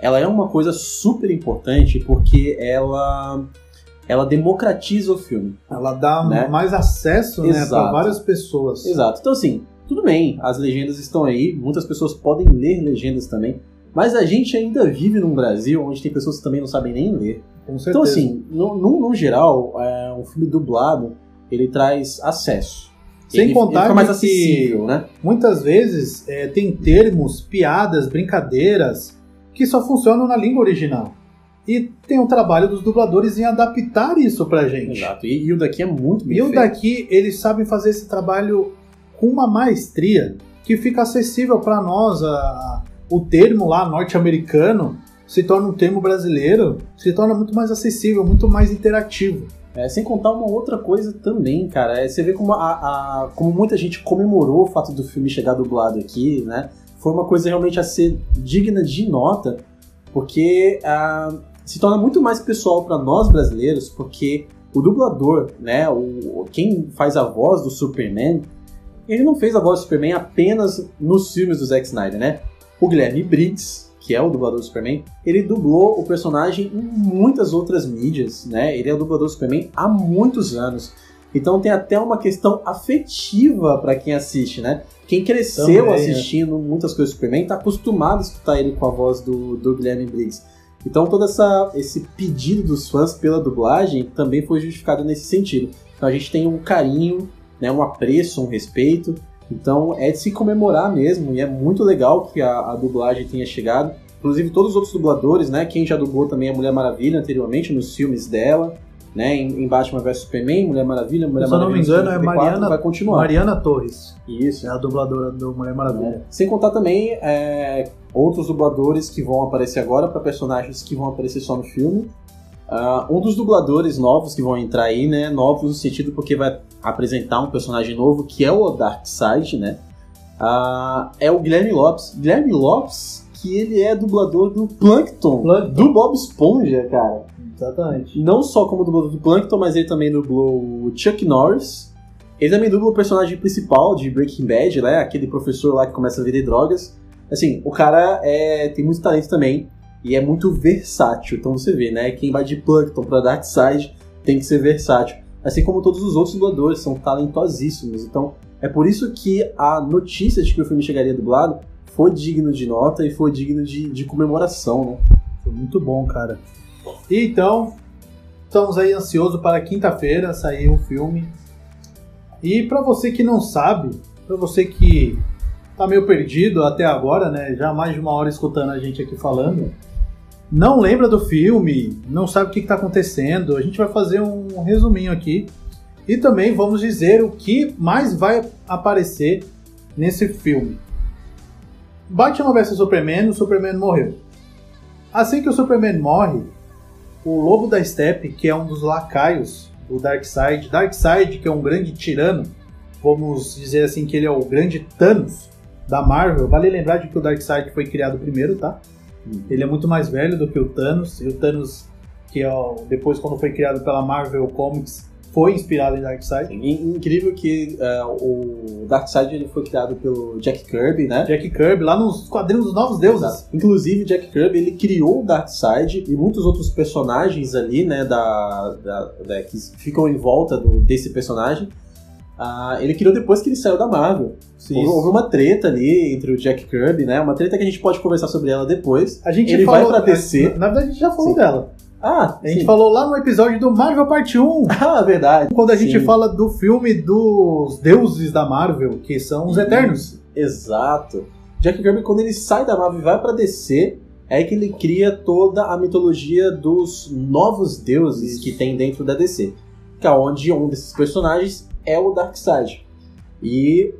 ela é uma coisa super importante porque ela ela democratiza o filme. Ela dá Né? mais acesso né, para várias pessoas. Exato. Então assim, tudo bem, as legendas estão aí, muitas pessoas podem ler legendas também, mas a gente ainda vive num Brasil onde tem pessoas que também não sabem nem ler. Com certeza. Então assim, no, no, no geral, é, um filme dublado, ele traz acesso. Sem ele, contar ele fica mais que- acessível, né? muitas vezes é, tem termos, piadas, brincadeiras que só funcionam na língua original. E tem o trabalho dos dubladores em adaptar isso pra gente. Exato. E, e o daqui é muito bem E o feito. daqui, eles sabem fazer esse trabalho com uma maestria que fica acessível para nós. A- o termo lá norte-americano se torna um termo brasileiro, se torna muito mais acessível, muito mais interativo. É, sem contar uma outra coisa também, cara. É, você vê como, a, a- como muita gente comemorou o fato do filme chegar dublado aqui, né? Foi uma coisa realmente a ser digna de nota, porque ah, se torna muito mais pessoal para nós brasileiros, porque o dublador, né? O, quem faz a voz do Superman, ele não fez a voz do Superman apenas nos filmes do Zack Snyder, né? O Guilherme Briggs, que é o dublador do Superman, ele dublou o personagem em muitas outras mídias, né? Ele é o dublador do Superman há muitos anos. Então tem até uma questão afetiva para quem assiste, né? Quem cresceu Também, é. assistindo muitas coisas do Superman tá acostumado a escutar ele com a voz do, do Guilherme Briggs. Então todo essa, esse pedido dos fãs pela dublagem também foi justificado nesse sentido. Então a gente tem um carinho, né, um apreço, um respeito. Então é de se comemorar mesmo e é muito legal que a, a dublagem tenha chegado. Inclusive todos os outros dubladores, né? Quem já dublou também a Mulher Maravilha anteriormente nos filmes dela, né? Em, em Batman vs Superman, Mulher Maravilha, Mulher Se eu não me engano, é 54, Mariana- vai continuar. Mariana Torres, Isso. é a dubladora do Mulher Maravilha. né? Sem contar também é, outros dubladores que vão aparecer agora para personagens que vão aparecer só no filme. Ah, um dos dubladores novos que vão entrar aí, né? Novos no sentido porque vai apresentar um personagem novo que é o Darkseid, né? Ah, é o Guilherme Lopes. Guilherme Lopes, que ele é dublador do Plankton, Plankton. do Bob Esponja, cara. Exatamente. Não só como dublador do Plankton, mas ele também dublou o Chuck Norris. Ele também dubla o personagem principal de Breaking Bad, né? Aquele professor lá que começa a vender drogas. Assim, o cara é, tem muito talento também e é muito versátil. Então você vê, né? Quem vai de Plankton pra Darkseid tem que ser versátil. Assim como todos os outros dubladores, são talentosíssimos. Então é por isso que a notícia de que o filme chegaria dublado foi digno de nota e foi digno de, de comemoração, né? Foi muito bom, cara. Então, estamos aí ansiosos para quinta-feira sair o filme. E para você que não sabe, para você que tá meio perdido até agora, né? Já mais de uma hora escutando a gente aqui falando, não lembra do filme, não sabe o que está acontecendo, a gente vai fazer um resuminho aqui. E também vamos dizer o que mais vai aparecer nesse filme. Batman vs Superman, o Superman morreu. Assim que o Superman morre, o Lobo da Steppe, que é um dos lacaios do Darkseid, Darkseid, que é um grande tirano, vamos dizer assim que ele é o grande Thanos da Marvel. Vale lembrar de que o Darkseid foi criado primeiro, tá? Ele é muito mais velho do que o Thanos, e o Thanos, que é o- depois quando foi criado pela Marvel Comics, foi inspirado em Darkseid. In- Incrível que é, o Darkseid ele foi criado pelo Jack Kirby, né? Jack Kirby, lá nos quadrinhos dos Novos Deuses. Exato. Inclusive, Jack Kirby ele criou o Darkseid e muitos outros personagens ali, né, da, da- da- que ficam em volta do- desse personagem. ah, ele criou depois que ele saiu da Marvel. Houve, houve uma treta ali entre o Jack Kirby, né? Uma treta que a gente pode conversar sobre ela depois. A gente Ele falou, vai pra DC. Na verdade, a gente já falou Sim. dela. Ah, A gente sim. falou lá no episódio do Marvel Parte 1, Ah, verdade. quando a gente Sim. fala do filme dos deuses da Marvel, que são os Eternos. Exato. Jack Kirby, quando ele sai da Marvel e vai pra DC, é que ele cria toda a mitologia dos novos deuses Isso. que tem dentro da DC. Que é onde um desses personagens é o Darkseid. E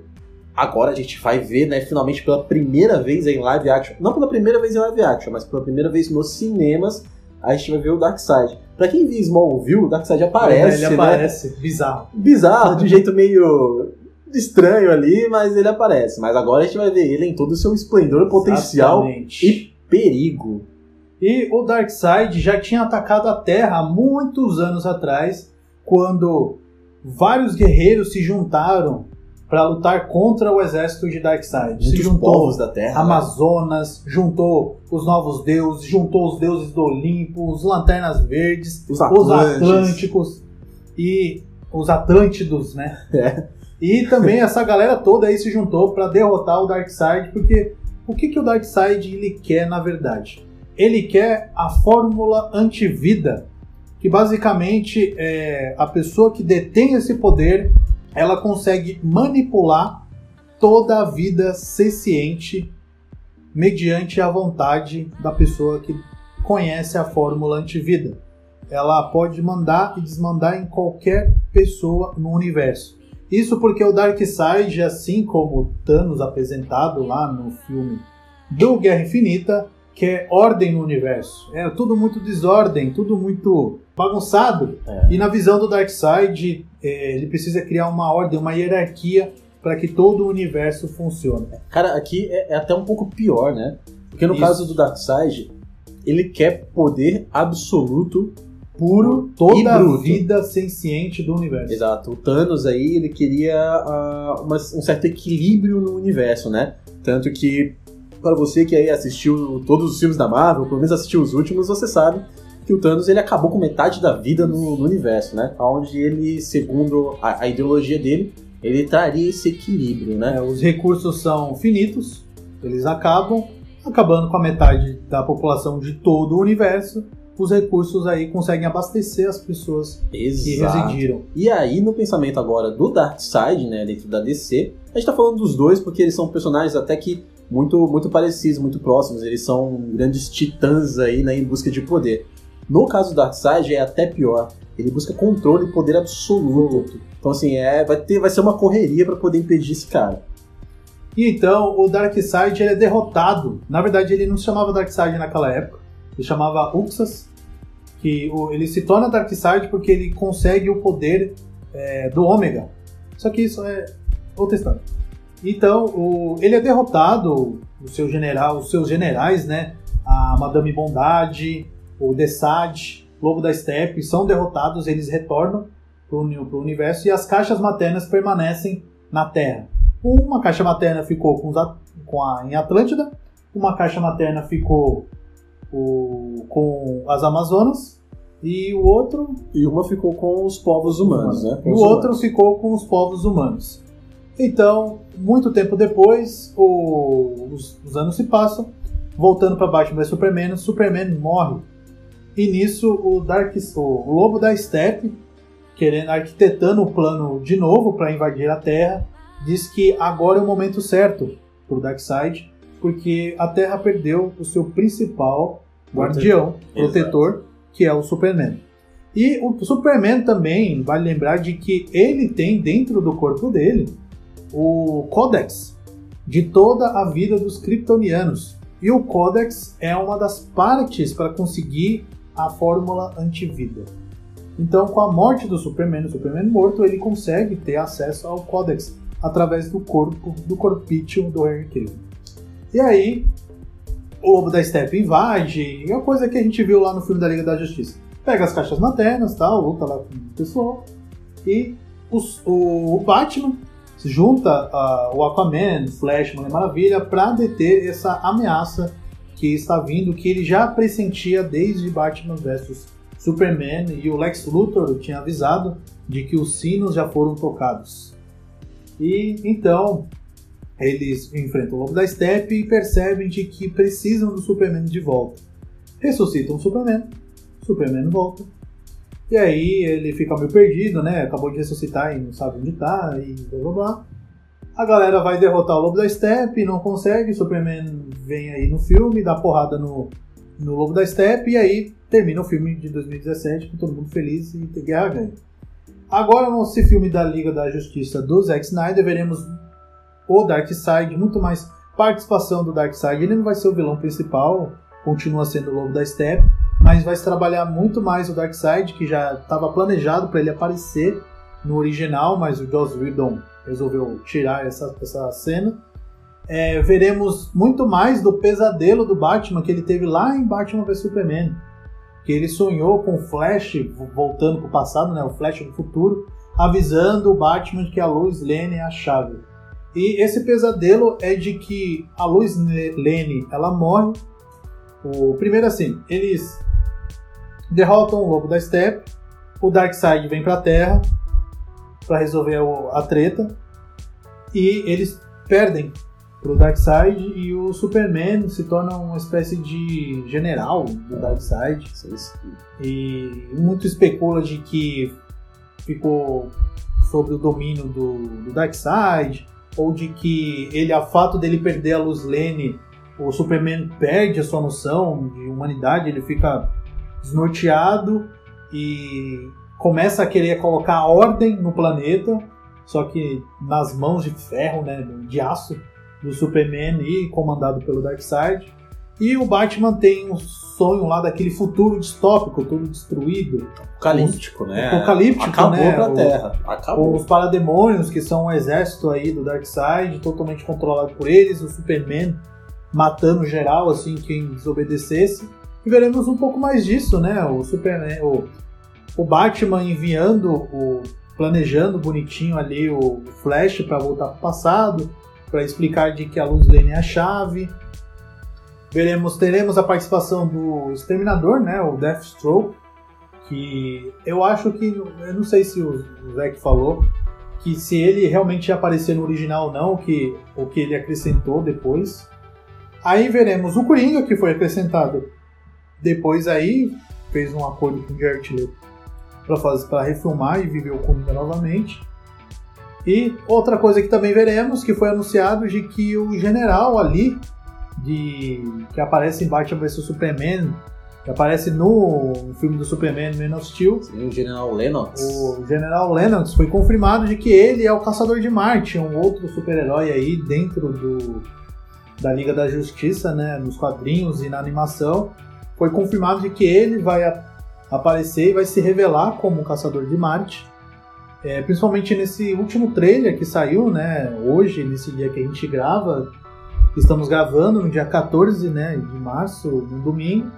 agora a gente vai ver, né, finalmente pela primeira vez em live action. Não pela primeira vez em live action, mas pela primeira vez nos cinemas, a gente vai ver o Darkseid. Pra quem viu Smallville, o Darkseid aparece, ele né? aparece, bizarro. bizarro, de um jeito meio estranho ali, mas ele aparece. Mas agora a gente vai ver ele em todo o seu esplendor, potencial Exatamente. e perigo. E o Darkseid já tinha atacado a Terra há muitos anos atrás, quando vários guerreiros se juntaram para lutar contra o exército de Darkseid. Se Muitos juntou povos da Terra. né? Amazonas, juntou os novos deuses, juntou os deuses do Olimpo, os Lanternas Verdes, Os os. Atlânticos e os Atlântidos, né? É. E também essa galera toda aí se juntou para derrotar o Darkseid, porque o que, que o Darkseid ele quer na verdade? Ele quer a fórmula antivida, que basicamente é a pessoa que detém esse poder, ela consegue manipular toda a vida senciente mediante a vontade da pessoa que conhece a fórmula antivida. Ela pode mandar e desmandar em qualquer pessoa no universo. Isso porque o Darkseid, assim como Thanos apresentado lá no filme do Guerra Infinita, quer ordem no universo. É tudo muito desordem, tudo muito bagunçado. É. E na visão do Darkseid, é, ele precisa criar uma ordem, uma hierarquia para que todo o universo funcione. Cara, aqui é, é até um pouco pior, né? Porque no Isso. caso do Darkseid, ele quer poder absoluto, puro Toda a vida senciente do universo. Exato. O Thanos aí, ele queria ah, uma- um certo equilíbrio no universo, né? Tanto que, para você que aí assistiu todos os filmes da Marvel, pelo menos assistiu os últimos, você sabe que o Thanos ele acabou com metade da vida no, no universo, né? Onde ele, segundo a, a ideologia dele, ele traria esse equilíbrio, né? É, os recursos são finitos, eles acabam, acabando com a metade da população de todo o universo. Os recursos aí conseguem abastecer as pessoas que Exato. residiram. E aí, no pensamento agora do Darkseid, né, dentro da DC, a gente tá falando dos dois porque eles são personagens até que muito, muito parecidos, muito próximos. Eles são grandes titãs aí, né, em busca de poder. No caso do Darkseid é até pior. Ele busca controle e poder absoluto. Então, assim, é, vai, ter, vai ser uma correria pra poder impedir esse cara. E então o Darkseid ele é derrotado. Na verdade, ele não se chamava Darkseid naquela época. Ele chamava Uxas. Que o- ele se torna Darkseid porque ele consegue o poder é, do Ômega. Só que isso é outra história. Então, o- ele é derrotado, o seu general, os seus generais, né? A Madame Bondade, o Desad, Lobo da Steppe, são derrotados, eles retornam para o universo e as caixas maternas permanecem na Terra. Uma caixa materna ficou com, os com a, em Atlântida, uma caixa materna ficou o- com as Amazonas e o outro E uma ficou com os povos humanos, né? Com e o outro humanos. ficou com os povos humanos. Então, muito tempo depois, o- os, os anos se passam, voltando para Batman vs Superman, Superman morre. E nisso o Dark o, Lobo da Steppe, querendo arquitetando o plano de novo para invadir a Terra, diz que agora é o momento certo para o Darkseid, porque a Terra perdeu o seu principal guardião, Exato. protetor, que é o Superman. E o Superman também, vale lembrar de que ele tem dentro do corpo dele o Codex de toda a vida dos Kryptonianos. E o Codex é uma das partes para conseguir a fórmula antivida. Então, com a morte do Superman, o Superman morto, ele consegue ter acesso ao Codex através do corpo, do corpício do Henry Cavill. E aí, o Lobo da Steppe invade, é uma coisa que a gente viu lá no filme da Liga da Justiça. Pega as caixas maternas, tal, luta lá com o pessoal, e os- o Batman se junta a- o Aquaman, Flash, Mulher Maravilha, para deter essa ameaça que está vindo, que ele já pressentia desde Batman vs Superman, e o Lex Luthor tinha avisado de que os sinos já foram tocados. E então eles enfrentam o Lobo da Steppe e percebem de que precisam do Superman de volta. Ressuscitam o Superman, Superman volta. E aí ele fica meio perdido, né? Acabou de ressuscitar e não sabe onde tá, e blá blá blá. A galera vai derrotar o Lobo da Steppe, não consegue, Superman vem aí no filme, dá porrada no, no Lobo da Steppe, e aí termina o filme de 2017 com todo mundo feliz e guerra ganha. Agora, nesse filme da Liga da Justiça do Zack Snyder, veremos o Darkseid, muito mais participação do Darkseid. Ele não vai ser o vilão principal, continua sendo o Lobo da Steppe, mas vai se trabalhar muito mais o Darkseid, que já estava planejado para ele aparecer no original, mas o Joss Whedon resolveu tirar essa, essa cena. É, veremos muito mais do pesadelo do Batman que ele teve lá em Batman vs Superman, que ele sonhou com o Flash voltando para o passado, né, o Flash do futuro, avisando o Batman que a Lois Lane é a chave. E esse pesadelo é de que a Lois Lane ela morre. O primeiro assim, eles derrotam o Lobo da Steppe, o Darkseid vem para a Terra para resolver a treta e eles perdem pro Darkseid e o Superman se torna uma espécie de general do Darkseid. E muito especula de que ficou sob o domínio do, do Darkseid ou de que ele, a fato dele perder a Luz Lane, o Superman perde a sua noção de humanidade, ele fica desnorteado e começa a querer colocar ordem no planeta, só que nas mãos de ferro, né, de aço do Superman e comandado pelo Darkseid. E o Batman tem um sonho lá daquele futuro distópico, tudo destruído. Apocalíptico, né? Apocalíptico, Acabou né? pra O- Terra. Acabou. os parademônios, que são um exército aí do Darkseid, totalmente controlado por eles, o Superman matando geral, assim, quem desobedecesse. E veremos um pouco mais disso, né? O Superman, o, o Batman enviando, o, planejando bonitinho ali o Flash para voltar pro passado, para explicar de que a luz Lane é a chave. Veremos, teremos a participação do Exterminador, né? O Deathstroke, que eu acho que, eu não sei se o o Zack falou, que se ele realmente aparecer no original ou não, que, o que ele acrescentou depois. Aí veremos o Coringa, que foi acrescentado depois aí, fez um acordo com o Jared Leto para fazer para refilmar e viver o Coringa novamente. E outra coisa que também veremos, que foi anunciado de que o general ali, de que aparece em Batman vs Superman, que aparece no filme do Superman Man of Steel, Sim, o General Lennox. o General Lennox foi confirmado de que ele é o Caçador de Marte, um outro super-herói aí dentro do, da Liga da Justiça, né, nos quadrinhos e na animação. Foi confirmado de que ele vai aparecer e vai se revelar como o Caçador de Marte. É, principalmente nesse último trailer que saiu, né, hoje, nesse dia que a gente grava. Estamos gravando no dia 14 né, de março, no domingo.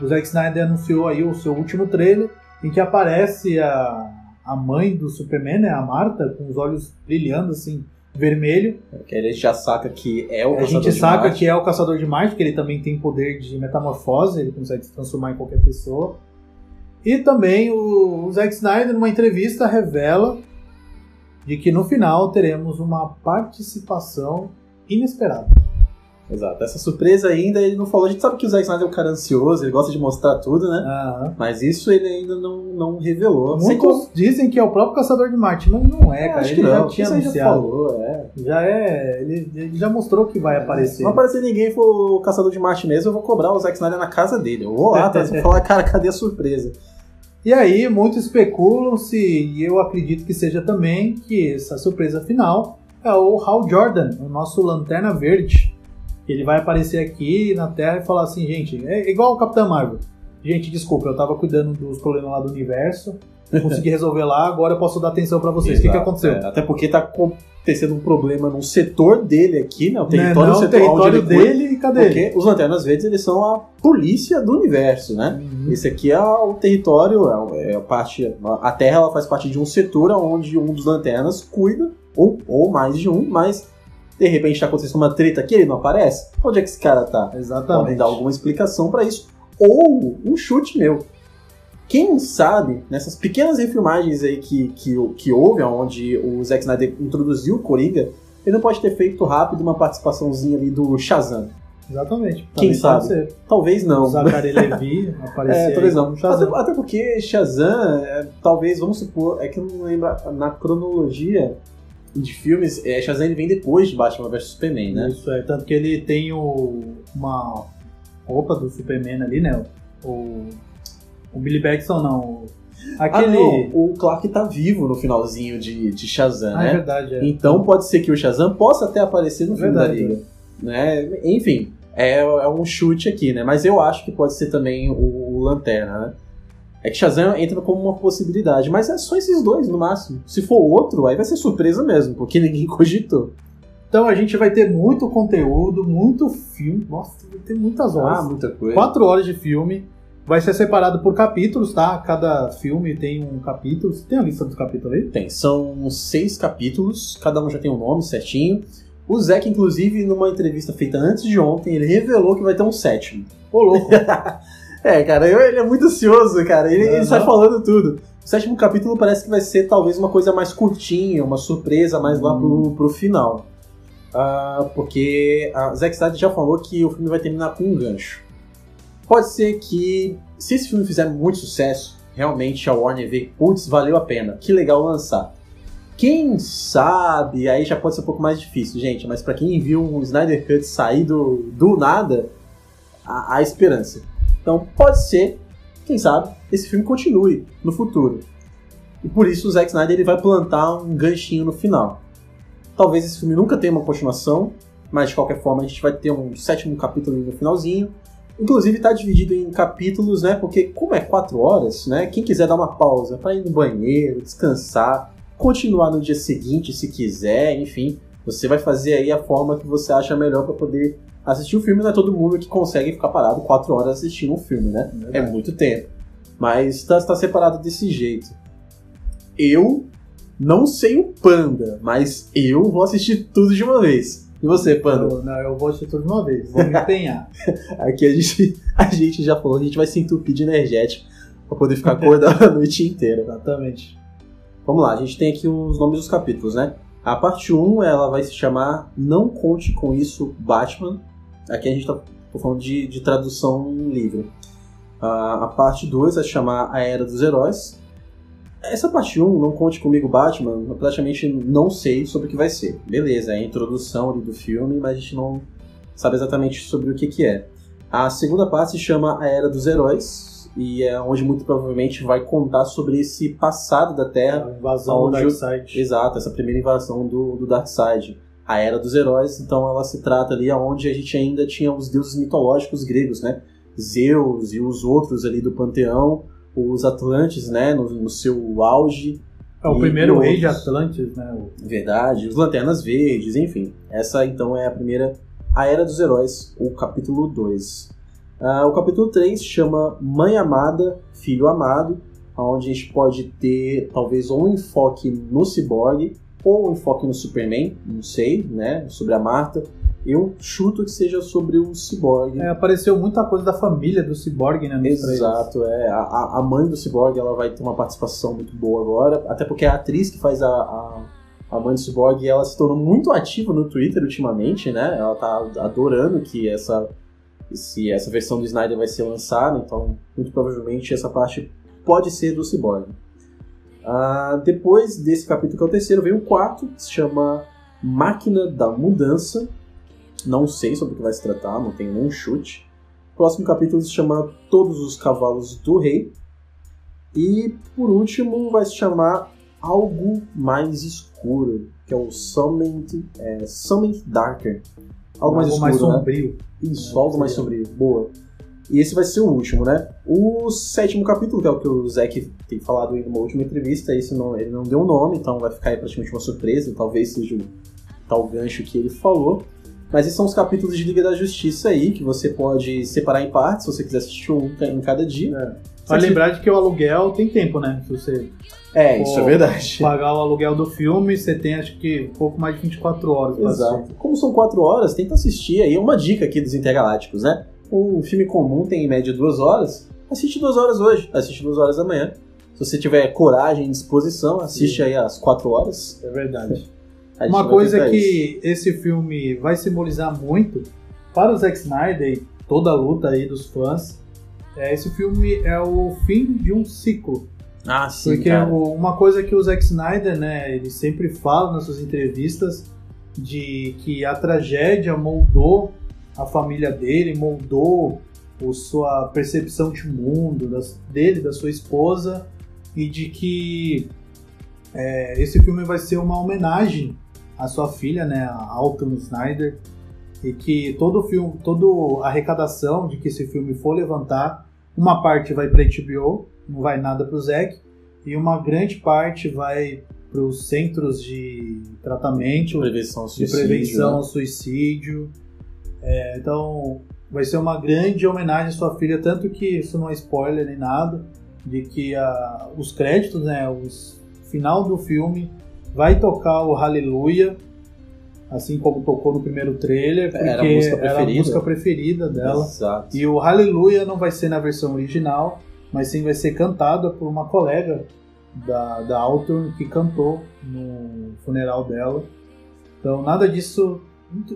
O Zack Snyder anunciou aí o seu último trailer em que aparece a, a mãe do Superman, né, a Marta, com os olhos brilhando assim, vermelho. Que a gente já saca que é o a Caçador gente de saca Marte. que é o Caçador de Marte, que ele também tem poder de metamorfose, ele consegue se transformar em qualquer pessoa. E também o, o Zack Snyder, numa entrevista, revela de que no final teremos uma participação inesperada. Exato. Essa surpresa ainda ele não falou. A gente sabe que o Zack Snyder é um cara ansioso, ele gosta de mostrar tudo, né? Aham. Mas isso ele ainda não, não revelou. Muitos como- dizem que é o próprio Caçador de Marte, mas não é, cara. acho Ele que já não. tinha Isso aí anunciado. Já falou, é. Já é. Ele, ele já mostrou que vai aparecer. Não aparecer ninguém for o Caçador de Marte mesmo, eu vou cobrar o Zack Snyder na casa dele. Eu vou lá, tá? Vou falar, cara, cadê a surpresa? E aí, muitos especulam-se, e eu acredito que seja também, que essa surpresa final é o Hal Jordan, o nosso Lanterna Verde. Ele vai aparecer aqui na Terra e falar assim, gente, é igual o Capitão Marvel. Gente, desculpa, eu tava cuidando dos problemas lá do universo, consegui resolver lá, agora eu posso dar atenção pra vocês. O que, que aconteceu? é. até porque tá acontecendo um problema no setor dele aqui, né? O Né, território, não, o o território ele dele, cadê ele? Porque os Lanternas Verdes, eles são a polícia do universo, né? Uhum. Esse aqui é o território, é a parte. A Terra ela faz parte de um setor onde um dos lanternas cuida, ou, ou mais de um, mas de repente tá acontecendo uma treta aqui, ele não aparece. Onde é que esse cara tá? Podem Exatamente. dar alguma explicação pra isso. Ou um chute meu. Quem sabe, nessas pequenas refilmagens aí que, que, que houve, onde o Zack Snyder introduziu o Coringa, ele não pode ter feito rápido uma participaçãozinha ali do Shazam. Exatamente. Quem pode sabe? ser. Talvez não. O Zachary Levi aparecer É, talvez não. Até, até porque Shazam, é, talvez, vamos supor, é que eu não lembro, na cronologia de filmes, é, Shazam ele vem depois de Batman vs Superman, né? Isso é, tanto que ele tem o, uma roupa do Superman ali, né? O, o Billy Batson não. o- Aquele. Ah, não, o Clark tá vivo no finalzinho de, de Shazam, Ah, é né? verdade, é. Então pode ser que o Shazam possa até aparecer no filme Verdade, da Liga. Né? Enfim, é, é um chute aqui, né? Mas eu acho que pode ser também o, o Lanterna, né? É que Shazam entra como uma possibilidade, mas é só esses dois no máximo. Se for outro, aí vai ser surpresa mesmo, porque ninguém cogitou. Então a gente vai ter muito conteúdo, muito filme. Nossa, vai ter muitas horas. Ah, muita coisa. Quatro horas de filme. Vai ser separado por capítulos, tá? Cada filme tem um capítulo. Você tem a lista dos capítulos aí? Tem, são seis capítulos, cada um já tem um nome certinho. O Zack, inclusive, numa entrevista feita antes de ontem, ele revelou que vai ter um sétimo. Ô, louco. É, cara, eu- ele é muito ansioso, cara. Ele, ele Aham. sai falando tudo. O sétimo capítulo parece que vai ser talvez uma coisa mais curtinha, uma surpresa mais lá pro, pro final. Ah, porque a Zack Snyder já falou que o filme vai terminar com um gancho. Pode ser que, se esse filme fizer muito sucesso, realmente a Warner vê, putz, valeu a pena, que legal lançar. Quem sabe, aí já pode ser um pouco mais difícil, gente, mas pra quem viu um Snyder Cut sair do, do nada, há, há esperança. Então pode ser, quem sabe, esse filme continue no futuro. E por isso o Zack Snyder ele vai plantar um ganchinho no final. Talvez esse filme nunca tenha uma continuação, mas de qualquer forma a gente vai ter um sétimo capítulo no finalzinho. Inclusive está dividido em capítulos, né? Porque como é quatro horas, né? Quem quiser dar uma pausa para ir no banheiro, descansar, continuar no dia seguinte se quiser, enfim, você vai fazer aí a forma que você acha melhor para poder assistir o filme. Não é todo mundo que consegue ficar parado quatro horas assistindo um filme, né? É muito tempo. Mas está tá separado desse jeito. Eu não sei o Panda, mas eu vou assistir tudo de uma vez. E você, Panda? Eu, não, eu vou assistir tudo de uma vez, vou me empenhar. Aqui a gente, a gente já falou, a gente vai se entupir de energético pra poder ficar acordado a noite inteira. Exatamente. Vamos lá, a gente tem aqui os nomes dos capítulos, né? A parte 1, ela vai se chamar Não Conte Com Isso, Batman. Aqui a gente tá tô falando de, de tradução livre. Uh, a parte 2 vai se chamar A Era dos Heróis. Essa parte 1, Não Conte Comigo Batman, eu praticamente não sei sobre o que vai ser. Beleza, é a introdução do filme, mas a gente não sabe exatamente sobre o que, que é. A segunda parte se chama A Era dos Heróis, e é onde muito provavelmente vai contar sobre esse passado da Terra. A invasão do onde o- Darkseid. Exato, essa primeira invasão do, do Darkseid. A Era dos Heróis, então ela se trata ali onde a gente ainda tinha os deuses mitológicos gregos, né? Zeus e os outros ali do panteão, os Atlantes, né? No, no seu auge. É o E- primeiro e rei de outros. Atlantis, né? Verdade, os Lanternas Verdes, enfim. Essa então é a primeira A Era dos Heróis, o capítulo 2. Ah, o capítulo 3 chama Mãe Amada, Filho Amado, onde a gente pode ter talvez um enfoque no Cyborg ou um enfoque no Superman, não sei, né? Sobre a Marta. Eu chuto que seja sobre o Cyborg. É, apareceu muita coisa da família do Cyborg, né? Exato, é. A- A, a mãe do Cyborg ela vai ter uma participação muito boa agora, até porque a atriz que faz a, a, a mãe do Cyborg ela se tornou muito ativa no Twitter ultimamente, né? Ela tá adorando que essa, se essa versão do Snyder vai ser lançada, então muito provavelmente essa parte pode ser do Cyborg. Ah, depois desse capítulo que é o terceiro, vem o quarto, que se chama Máquina da Mudança. Não sei sobre o que vai se tratar, não tenho nenhum chute. O próximo capítulo se chama Todos os Cavalos do Rei. E por último vai se chamar Algo Mais Escuro, que é o Summoned, é, Summoned Darker. Algo mais Algo escuro, mais né? sombrio. Isso, É, algo mais sombrio. Boa. E esse vai ser o último, né? O sétimo capítulo, que é o que o Zack tem falado em uma última entrevista, esse não, ele não deu um nome, então vai ficar aí praticamente uma surpresa, talvez seja o tal gancho que ele falou. Mas esses são os capítulos de Liga da Justiça aí, que você pode separar em partes, se você quiser assistir um em cada dia. Você- lembrar de que o aluguel tem tempo, né? Se você É, isso é verdade. pagar o aluguel do filme, você tem acho que um pouco mais de 24 horas pra assistir. Exato. Como são quatro horas, tenta assistir aí. Uma dica aqui dos Intergalácticos, né? Um filme comum tem em média duas horas. Assiste duas horas hoje, assiste duas horas amanhã. Se você tiver coragem e disposição, assiste Sim. aí às quatro horas. É verdade. Uma coisa isso. que esse filme vai simbolizar muito para o Zack Snyder e toda a luta aí dos fãs, é esse filme é o fim de um ciclo. Ah, sim, Porque cara. uma coisa que o Zack Snyder, né, ele sempre fala nas suas entrevistas de que a tragédia moldou a família dele, moldou o sua percepção de mundo, das- dele, da sua esposa, e de que é, esse filme vai ser uma homenagem à sua filha, né, a Alton Snyder, e que todo o filme, toda a arrecadação de que esse filme for levantar, uma parte vai para HBO, não vai nada para o Zack, e uma grande parte vai para os centros de tratamento, Prevenção ao de suicídio, prevenção né? ao suicídio. É, então, vai ser uma grande homenagem à sua filha, tanto que isso não é spoiler nem nada, de que a- os créditos, né, o final do filme, vai tocar o Hallelujah, assim como tocou no primeiro trailer, porque Era a música era a preferida. música preferida dela. Exato. E o Hallelujah não vai ser na versão original, mas sim vai ser cantada por uma colega da, da Alton que cantou no funeral dela. Então nada disso.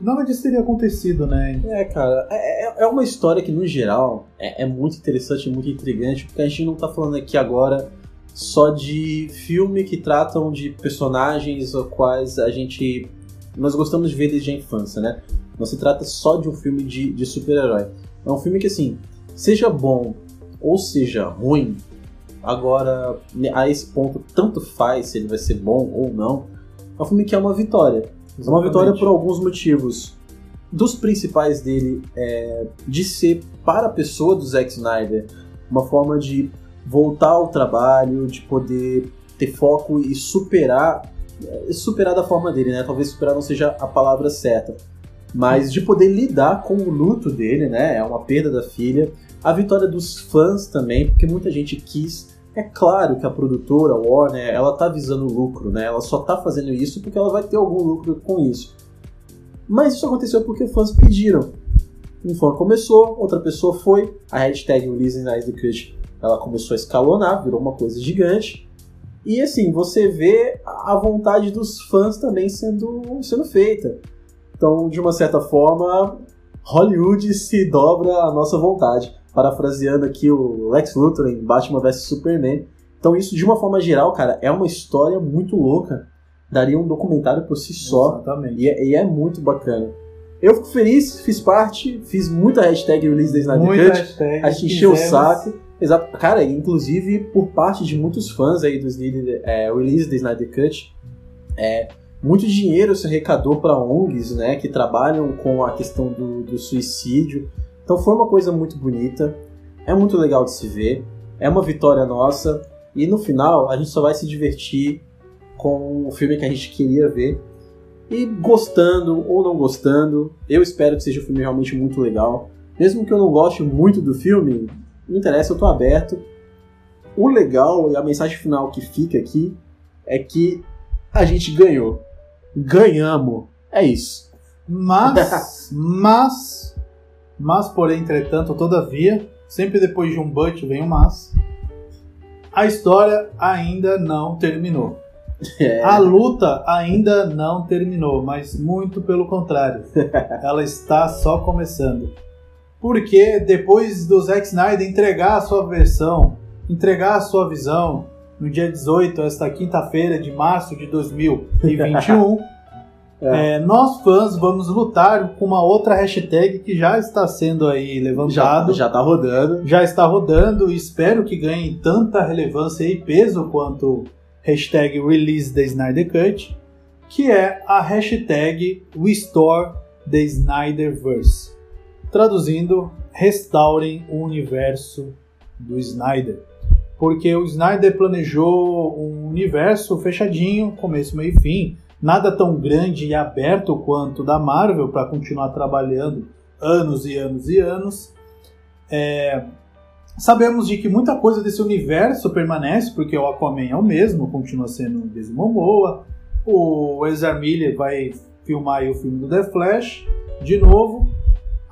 Nada disso teria acontecido, né? É, cara, é, é- é uma história que, no geral, é, é muito interessante muito intrigante, porque a gente não tá falando aqui agora só de filme que tratam de personagens os quais a gente nós gostamos de ver desde a infância, né? Não se trata só de um filme de, de super-herói. É um filme que, assim, seja bom ou seja ruim, agora, a esse ponto, tanto faz se ele vai ser bom ou não, é um filme que é uma vitória. É uma vitória por alguns motivos. Dos principais dele é de ser para a pessoa do Zack Snyder uma forma de voltar ao trabalho, de poder ter foco e superar é, superar da forma dele, né? Talvez superar não seja a palavra certa, mas de poder lidar com o luto dele, né? É uma perda da filha. A vitória dos fãs também, porque muita gente quis. É claro que a produtora, a Warner, ela tá visando lucro, né? Ela só tá fazendo isso porque ela vai ter algum lucro com isso. Mas isso aconteceu porque fãs pediram. Um fã começou, outra pessoa foi, a hashtag Release Nice the Cut, ela começou a escalonar, virou uma coisa gigante. E assim, você vê a vontade dos fãs também sendo, sendo feita. Então, de uma certa forma, Hollywood se dobra à nossa vontade. Parafraseando aqui o Lex Luthor em Batman vs Superman. Então, isso de uma forma geral, cara, é uma história muito louca. Daria um documentário por si só. Exatamente. E é, e é muito bacana. Eu fico feliz, fiz parte, fiz muita hashtag release da Snyder Muita Cut. hashtag, A gente encheu o saco. Exato. Cara, inclusive por parte de muitos fãs aí do é, release da Snyder Cut, é, muito dinheiro se arrecadou para ONGs, né, que trabalham com a questão do, do suicídio. Então foi uma coisa muito bonita, é muito legal de se ver, é uma vitória nossa e no final a gente só vai se divertir com o filme que a gente queria ver. E gostando ou não gostando, eu espero que seja um filme realmente muito legal. Mesmo que eu não goste muito do filme, não interessa, eu tô aberto. O legal e a mensagem final que fica aqui é que a gente ganhou. Ganhamos. É isso. Mas, mas, mas, porém, entretanto, todavia, sempre depois de um but vem um mas, a história ainda não terminou. É. A luta ainda não terminou, mas muito pelo contrário. Ela está só começando. Porque depois do Zack Snyder entregar a sua versão, entregar a sua visão, no dia 18, esta quinta-feira de março de 2021, é, nós fãs vamos lutar com uma outra hashtag que já está sendo aí Já, levantado já tá rodando. já está rodando e espero que ganhe tanta relevância e peso quanto hashtag release the Snyder Cut, que é a hashtag Restore the Snyderverse. Traduzindo, restaurem o universo do Snyder. Porque o Snyder planejou um universo fechadinho, começo, meio e fim, nada tão grande e aberto quanto da Marvel para continuar trabalhando anos e anos e anos. É, Sabemos de que muita coisa desse universo permanece, porque o Aquaman é o mesmo, continua sendo o Jason Momoa. O Ezra Miller vai filmar o filme do The Flash de novo.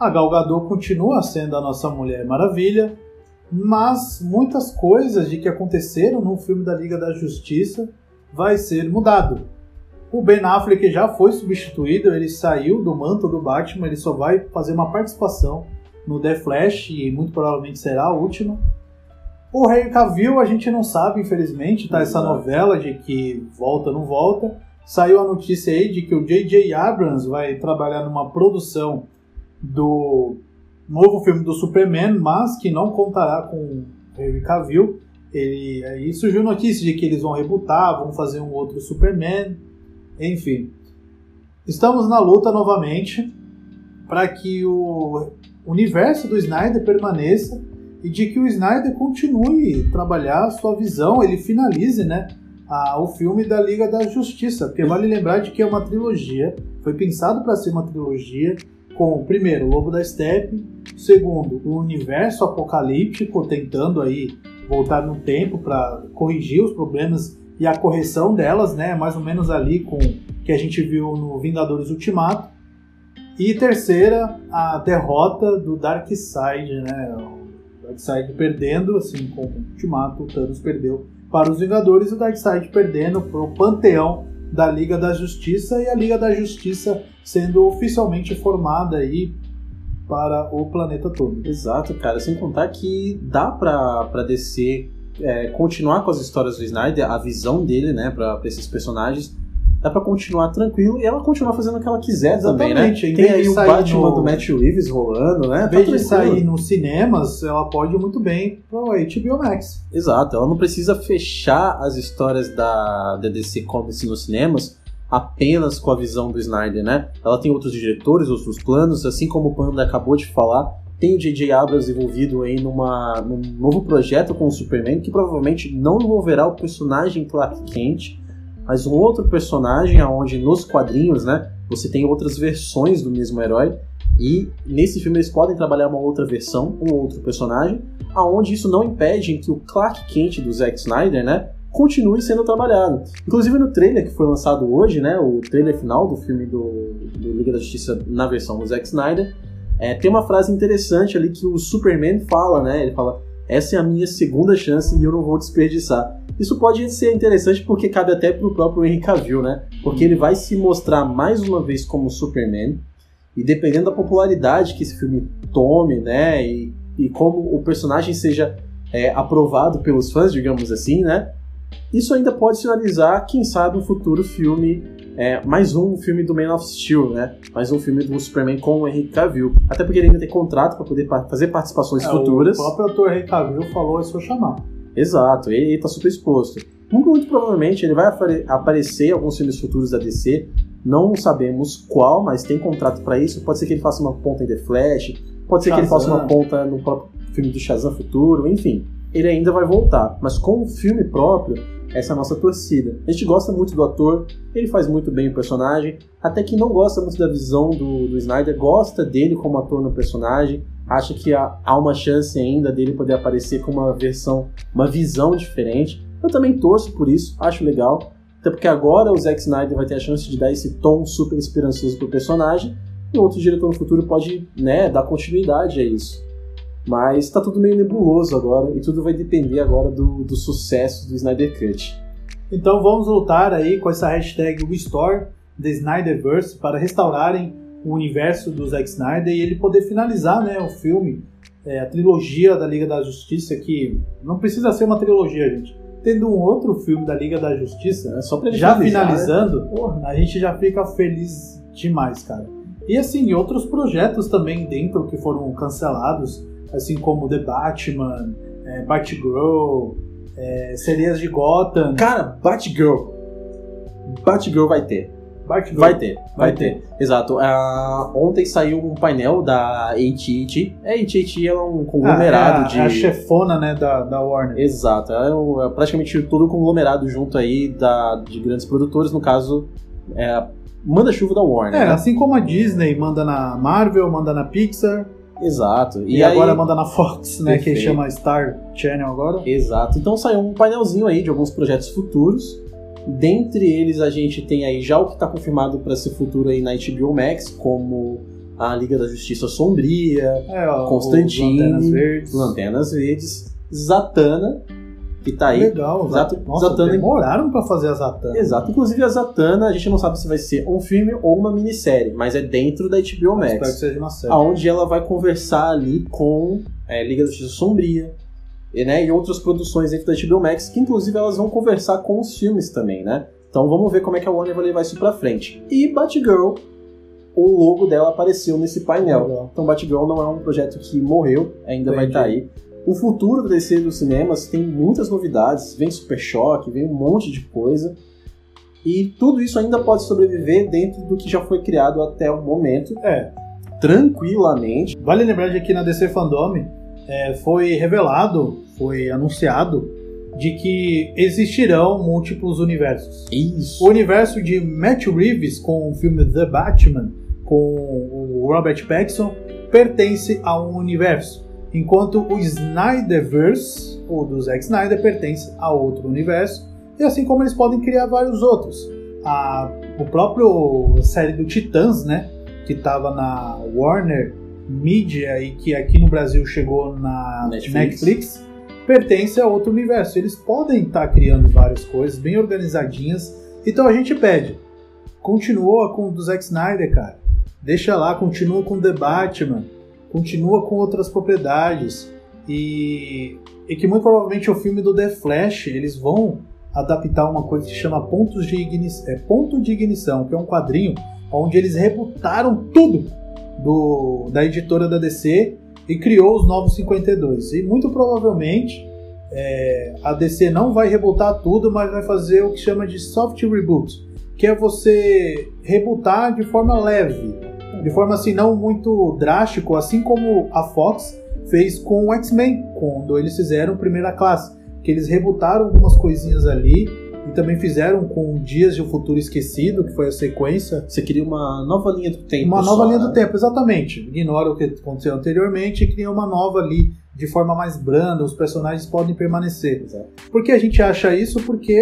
A Gal Gadot continua sendo a nossa Mulher Maravilha, mas muitas coisas de que aconteceram no filme da Liga da Justiça vai ser mudado. O Ben Affleck já foi substituído, ele saiu do manto do Batman, ele só vai fazer uma participação no The Flash e muito provavelmente será a última. O Henry Cavill a gente não sabe, infelizmente, tá essa novela de que volta ou não volta. Saiu a notícia aí de que o J.J. Abrams vai trabalhar numa produção do novo filme do Superman, mas que não contará com o Henry Cavill. Ele, aí surgiu notícia de que eles vão rebutar, vão fazer um outro Superman, enfim. Estamos na luta novamente para que o universo do Snyder permaneça e de que o Snyder continue trabalhar a sua visão, ele finalize, né, o filme da Liga da Justiça, porque vale lembrar de que é uma trilogia, foi pensado para ser uma trilogia com, primeiro, o Lobo da Steppe, segundo, o universo apocalíptico tentando aí voltar no tempo para corrigir os problemas e a correção delas, né, mais ou menos ali com que a gente viu no Vingadores Ultimato. E terceira, a derrota do Darkseid, né? O Darkseid perdendo, assim como o Ultimato, o Thanos perdeu para os Vingadores e o Darkseid perdendo para o panteão da Liga da Justiça e a Liga da Justiça sendo oficialmente formada aí para o planeta todo. Exato, cara. Sem contar que dá pra DC é, continuar com as histórias do Snyder, a visão dele, né, pra, pra esses personagens, dá pra continuar tranquilo e ela continuar fazendo o que ela quiser também, né? Exatamente, em Tem de aí o Batman no- do Matt Reeves rolando, né? Em Tá vez de tranquilo. sair nos cinemas, ela pode muito bem pro HBO Max. Exato, ela não precisa fechar as histórias da, da DC Comics nos cinemas apenas com a visão do Snyder, né? Ela tem outros diretores, outros planos, assim como o Panda acabou de falar, tem o J.J. Abrams envolvido aí numa, num novo projeto com o Superman, que provavelmente não envolverá o personagem Clark Kent, mas um outro personagem aonde nos quadrinhos, né, você tem outras versões do mesmo herói, e nesse filme eles podem trabalhar uma outra versão, um outro personagem, aonde isso não impede que o Clark Kent do Zack Snyder, né, continue sendo trabalhado. Inclusive no trailer que foi lançado hoje, né, o trailer final do filme do, do Liga da Justiça na versão do Zack Snyder, é, tem uma frase interessante ali que o Superman fala, né, ele fala, essa é a minha segunda chance e eu não vou desperdiçar. Isso pode ser interessante porque cabe até pro próprio Henry Cavill, né, porque ele vai se mostrar mais uma vez como Superman, e dependendo da popularidade que esse filme tome, né, e, e como o personagem seja é, aprovado pelos fãs, digamos assim, né, isso ainda pode sinalizar, quem sabe, um futuro filme, é, mais um filme do Man of Steel, né, mais um filme do Superman com o Henry Cavill. Até porque ele ainda tem contrato para poder pa- fazer participações É, futuras. O próprio ator Henry Cavill falou é só chamar. Exato, ele está super exposto. Muito, muito provavelmente ele vai apare- aparecer em alguns filmes futuros da DC. Não sabemos qual, mas tem contrato para isso. Pode ser que ele faça uma ponta em The Flash, pode ser que ele faça Shazam. uma ponta no próprio filme do Shazam futuro, enfim. Ele ainda vai voltar, mas com o filme próprio, essa é a nossa torcida. A gente gosta muito do ator, ele faz muito bem o personagem, até que não gosta muito da visão do, do Snyder, gosta dele como ator no personagem, acha que há, há uma chance ainda dele poder aparecer com uma versão, uma visão diferente. Eu também torço por isso, acho legal, até porque agora o Zack Snyder vai ter a chance de dar esse tom super esperançoso pro personagem, e outro diretor no futuro pode né, dar continuidade a isso. Mas tá tudo meio nebuloso agora, e tudo vai depender agora do, do sucesso do Snyder Cut. Então vamos lutar aí com essa hashtag Restore the Snyderverse para restaurarem o universo do Zack Snyder e ele poder finalizar né, o filme, é, a trilogia da Liga da Justiça, que não precisa ser uma trilogia, gente. Tendo um outro filme da Liga da Justiça, É só pra ele já finalizar, né? finalizando, a gente já fica feliz demais, cara. E assim, outros projetos também dentro que foram cancelados, assim como The Batman, é, Batgirl, é, Sereias de Gotham. Cara, Batgirl. Batgirl vai ter. Batgirl. Vai ter, vai, Vai ter. Exato. Ah, ontem saiu um painel da AT&T. A AT&T é um Ah, conglomerado é a, de... é a chefona, né, da, da Warner. Exato, é, um- é praticamente todo um conglomerado junto aí da, de grandes produtores, no caso, é a manda-chuva da Warner. É, né? assim como a Disney manda na Marvel, manda na Pixar, Exato. e, aí- agora manda na Fox, né, que Perfeito. chama Star Channel agora. Exato. Então saiu um painelzinho aí de alguns projetos futuros. Dentre eles a gente tem aí já o que está confirmado para ser futuro aí na HBO Max, como a Liga da Justiça Sombria, É, ó, Constantine, Lanternas Verdes. Lanternas Verdes, Zatanna, que tá aí. Legal, Exato. Nossa, Zatanna- demoraram pra fazer a Zatanna. Exato. Inclusive a Zatanna, a gente não sabe se vai ser um filme ou uma minissérie, mas é dentro da HBO Espero que Max. seja uma série. Aonde ela vai conversar ali com é, Liga da Justiça Sombria, e, né, e outras produções dentro da HBO Max, que inclusive elas vão conversar com os filmes também, né? Então vamos ver como é que a Warner vai levar isso pra frente. E Batgirl, o logo dela apareceu nesse painel. Legal. Então Batgirl não é um projeto que morreu, ainda vai Entendi. estar aí. O futuro da DC dos cinemas tem muitas novidades, vem Super Choque, vem um monte de coisa. E tudo isso ainda pode sobreviver dentro do que já foi criado até o momento, É, tranquilamente. vale lembrar de que na DC Fandom é, foi revelado, foi anunciado, de que existirão múltiplos universos. Isso. O universo de Matt Reeves com o filme The Batman, com o Robert Pattinson, pertence a um universo, enquanto o Snyderverse, ou do Zack Snyder, pertence a outro universo, e assim como eles podem criar vários outros. A, o próprio série do Titãs, né, que estava na Warner Media e que aqui no Brasil chegou na Netflix. Netflix pertence a outro universo. Eles podem estar criando várias coisas bem organizadinhas. Então a gente pede, continua com o do Zack Snyder, cara. Deixa lá, continua com The Batman, continua com outras propriedades. E, e que muito provavelmente o filme do The Flash eles vão adaptar uma coisa que chama pontos de ignição, é ponto de ignição, que é um quadrinho onde eles rebutaram tudo do, da editora da DC e criou os novos 52. E muito provavelmente é, a DC não vai rebutar tudo, mas vai fazer o que chama de soft reboot, que é você rebutar de forma leve, de forma assim não muito drástico, assim como a Fox fez com o X-Men, quando eles fizeram primeira classe, que eles rebutaram algumas coisinhas ali e também fizeram com Dias de um Futuro Esquecido, que foi a sequência. Você queria uma nova linha do tempo. Uma só, nova linha né? do tempo, exatamente. Ignora o que aconteceu anteriormente e cria uma nova ali de forma mais branda, os personagens podem permanecer. Exato. Por que a gente acha isso? Porque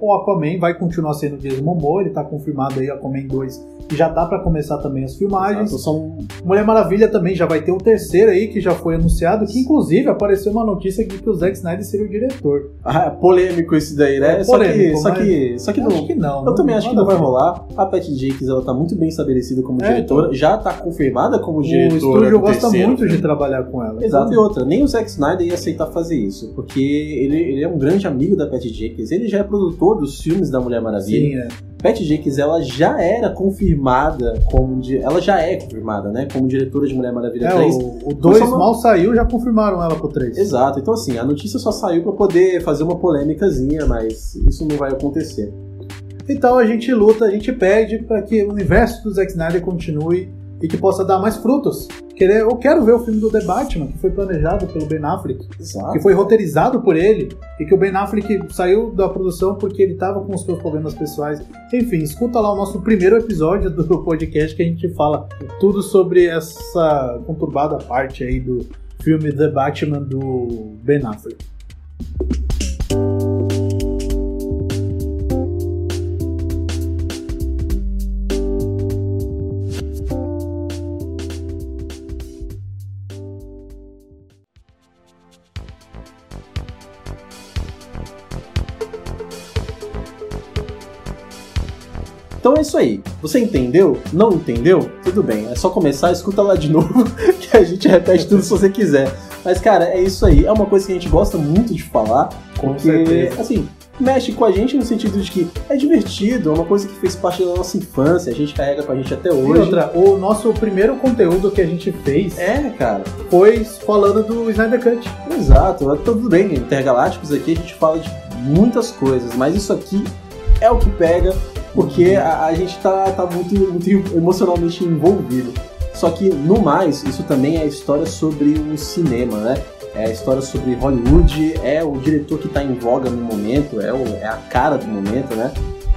o Aquaman vai continuar sendo o Jason Momoa, ele tá confirmado aí Aquaman 2 e já tá para começar também as filmagens. Exato, São Mulher Maravilha também já vai ter o terceiro aí que já foi anunciado, que inclusive apareceu uma notícia de que o Zack Snyder seria o diretor. Ah, polêmico isso daí, né? É só polêmico, que, só mas- que, só que não. acho que não. Eu também acho que não vai rolar. A Patty Jenkins, ela tá muito bem estabelecida como É, diretora, já tá confirmada como O diretora estúdio do gosta terceiro muito de filme. trabalhar com ela. Exato, e outra, nem o Zack Snyder ia aceitar fazer isso, porque ele, ele é um grande amigo da Patty Jenkins, ele já é produtor dos filmes da Mulher Maravilha. Sim, é. Patty Jenkins, ela já era confirmada como... Ela já é confirmada, né? Como diretora de Mulher Maravilha É, 3. o 2 só uma- mal saiu, já confirmaram ela pro 3. Exato, então assim, a notícia só saiu pra poder fazer uma polêmicazinha, mas isso não vai acontecer. Então a gente luta, a gente pede para que o universo do Zack Snyder continue e que possa dar mais frutos. Querer- Eu quero ver o filme do The Batman, que foi planejado pelo Ben Affleck, Exato. que foi roteirizado por ele, e que o Ben Affleck saiu da produção porque ele estava com os seus problemas pessoais. Enfim, escuta lá o nosso primeiro episódio do podcast que a gente fala tudo sobre essa conturbada parte aí do filme The Batman do Ben Affleck. Então é isso aí. Você entendeu? Não entendeu? Tudo bem. É só começar, escuta lá de novo, que a gente repete tudo se você quiser. Mas, cara, é isso aí. É uma coisa que a gente gosta muito de falar. Com porque, certeza. assim, mexe com a gente no sentido de que é divertido, é uma coisa que fez parte da nossa infância, a gente carrega com a gente até E hoje. outra, o nosso primeiro conteúdo que a gente fez É, cara. foi falando do Snyder Cut. Exato, é tudo bem, Intergalácticos aqui a gente fala de muitas coisas, mas isso aqui é o que pega, porque a, a gente tá, tá muito, muito emocionalmente envolvido. Só que, no mais, isso também é história sobre o cinema, né? É a história sobre Hollywood, é o diretor que tá em voga no momento, é, o- é a cara do momento, né?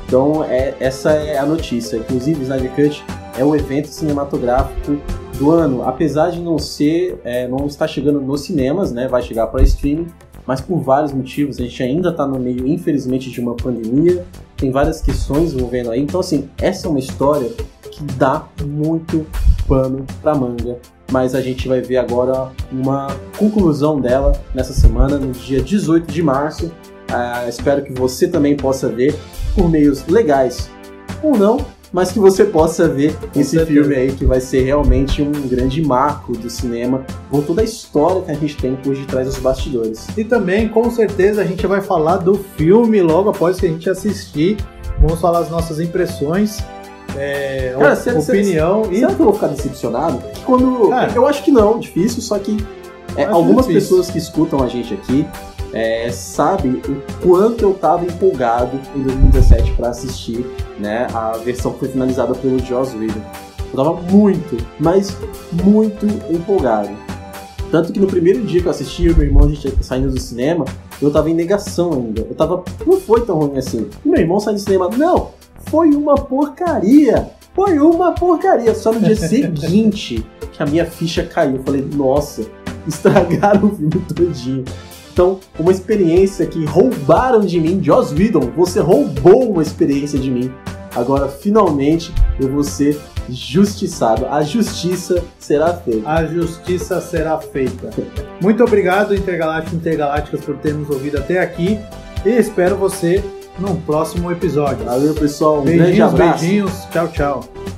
Então, é, essa é a notícia. Inclusive, Snyder Cut é o evento cinematográfico do ano, apesar de não ser, é, não estar chegando nos cinemas, né? Vai chegar para streaming, mas por vários motivos. A gente ainda está no meio, infelizmente, de uma pandemia. Tem várias questões envolvendo aí. Então, assim, essa é uma história que dá muito pano pra manga. Mas a gente vai ver agora uma conclusão dela nessa semana, no dia 18 de março. Ah, espero que você também possa ver por meios legais ou não, mas que você possa ver esse certeza. filme aí que vai ser realmente um grande marco do cinema por toda a história que a gente tem por detrás dos bastidores. E também, com certeza, a gente vai falar do filme logo após que a gente assistir. Vamos falar as nossas impressões, é, Cara, cê- opinião e Será que eu vou ficar decepcionado? Quando. Cara. eu acho que não, difícil, só que é, algumas difícil. pessoas que escutam a gente aqui é, sabem o quanto eu tava empolgado em 2017 para assistir né, a versão que foi finalizada pelo Joss Whedon. Eu tava muito, mas muito empolgado. Tanto que no primeiro dia que eu assisti, eu e meu irmão, a gente saindo do cinema, eu tava em negação ainda. Eu tava. Não foi tão ruim assim. E meu irmão saiu do cinema, não, foi uma porcaria. Foi uma porcaria. Só no dia seguinte que a minha ficha caiu. Eu falei, nossa, estragaram o filme todinho. Então, uma experiência que roubaram de mim, Joss Whedon, você roubou uma experiência de mim. Agora, finalmente, eu vou ser justiçado. A justiça será feita. a justiça será feita. Muito obrigado, Intergaláctico e Intergalácticas, por ter nos ouvido até aqui. E espero você num próximo episódio. Valeu, pessoal. Um grande Beijinhos, abraço. beijinhos. Tchau, tchau.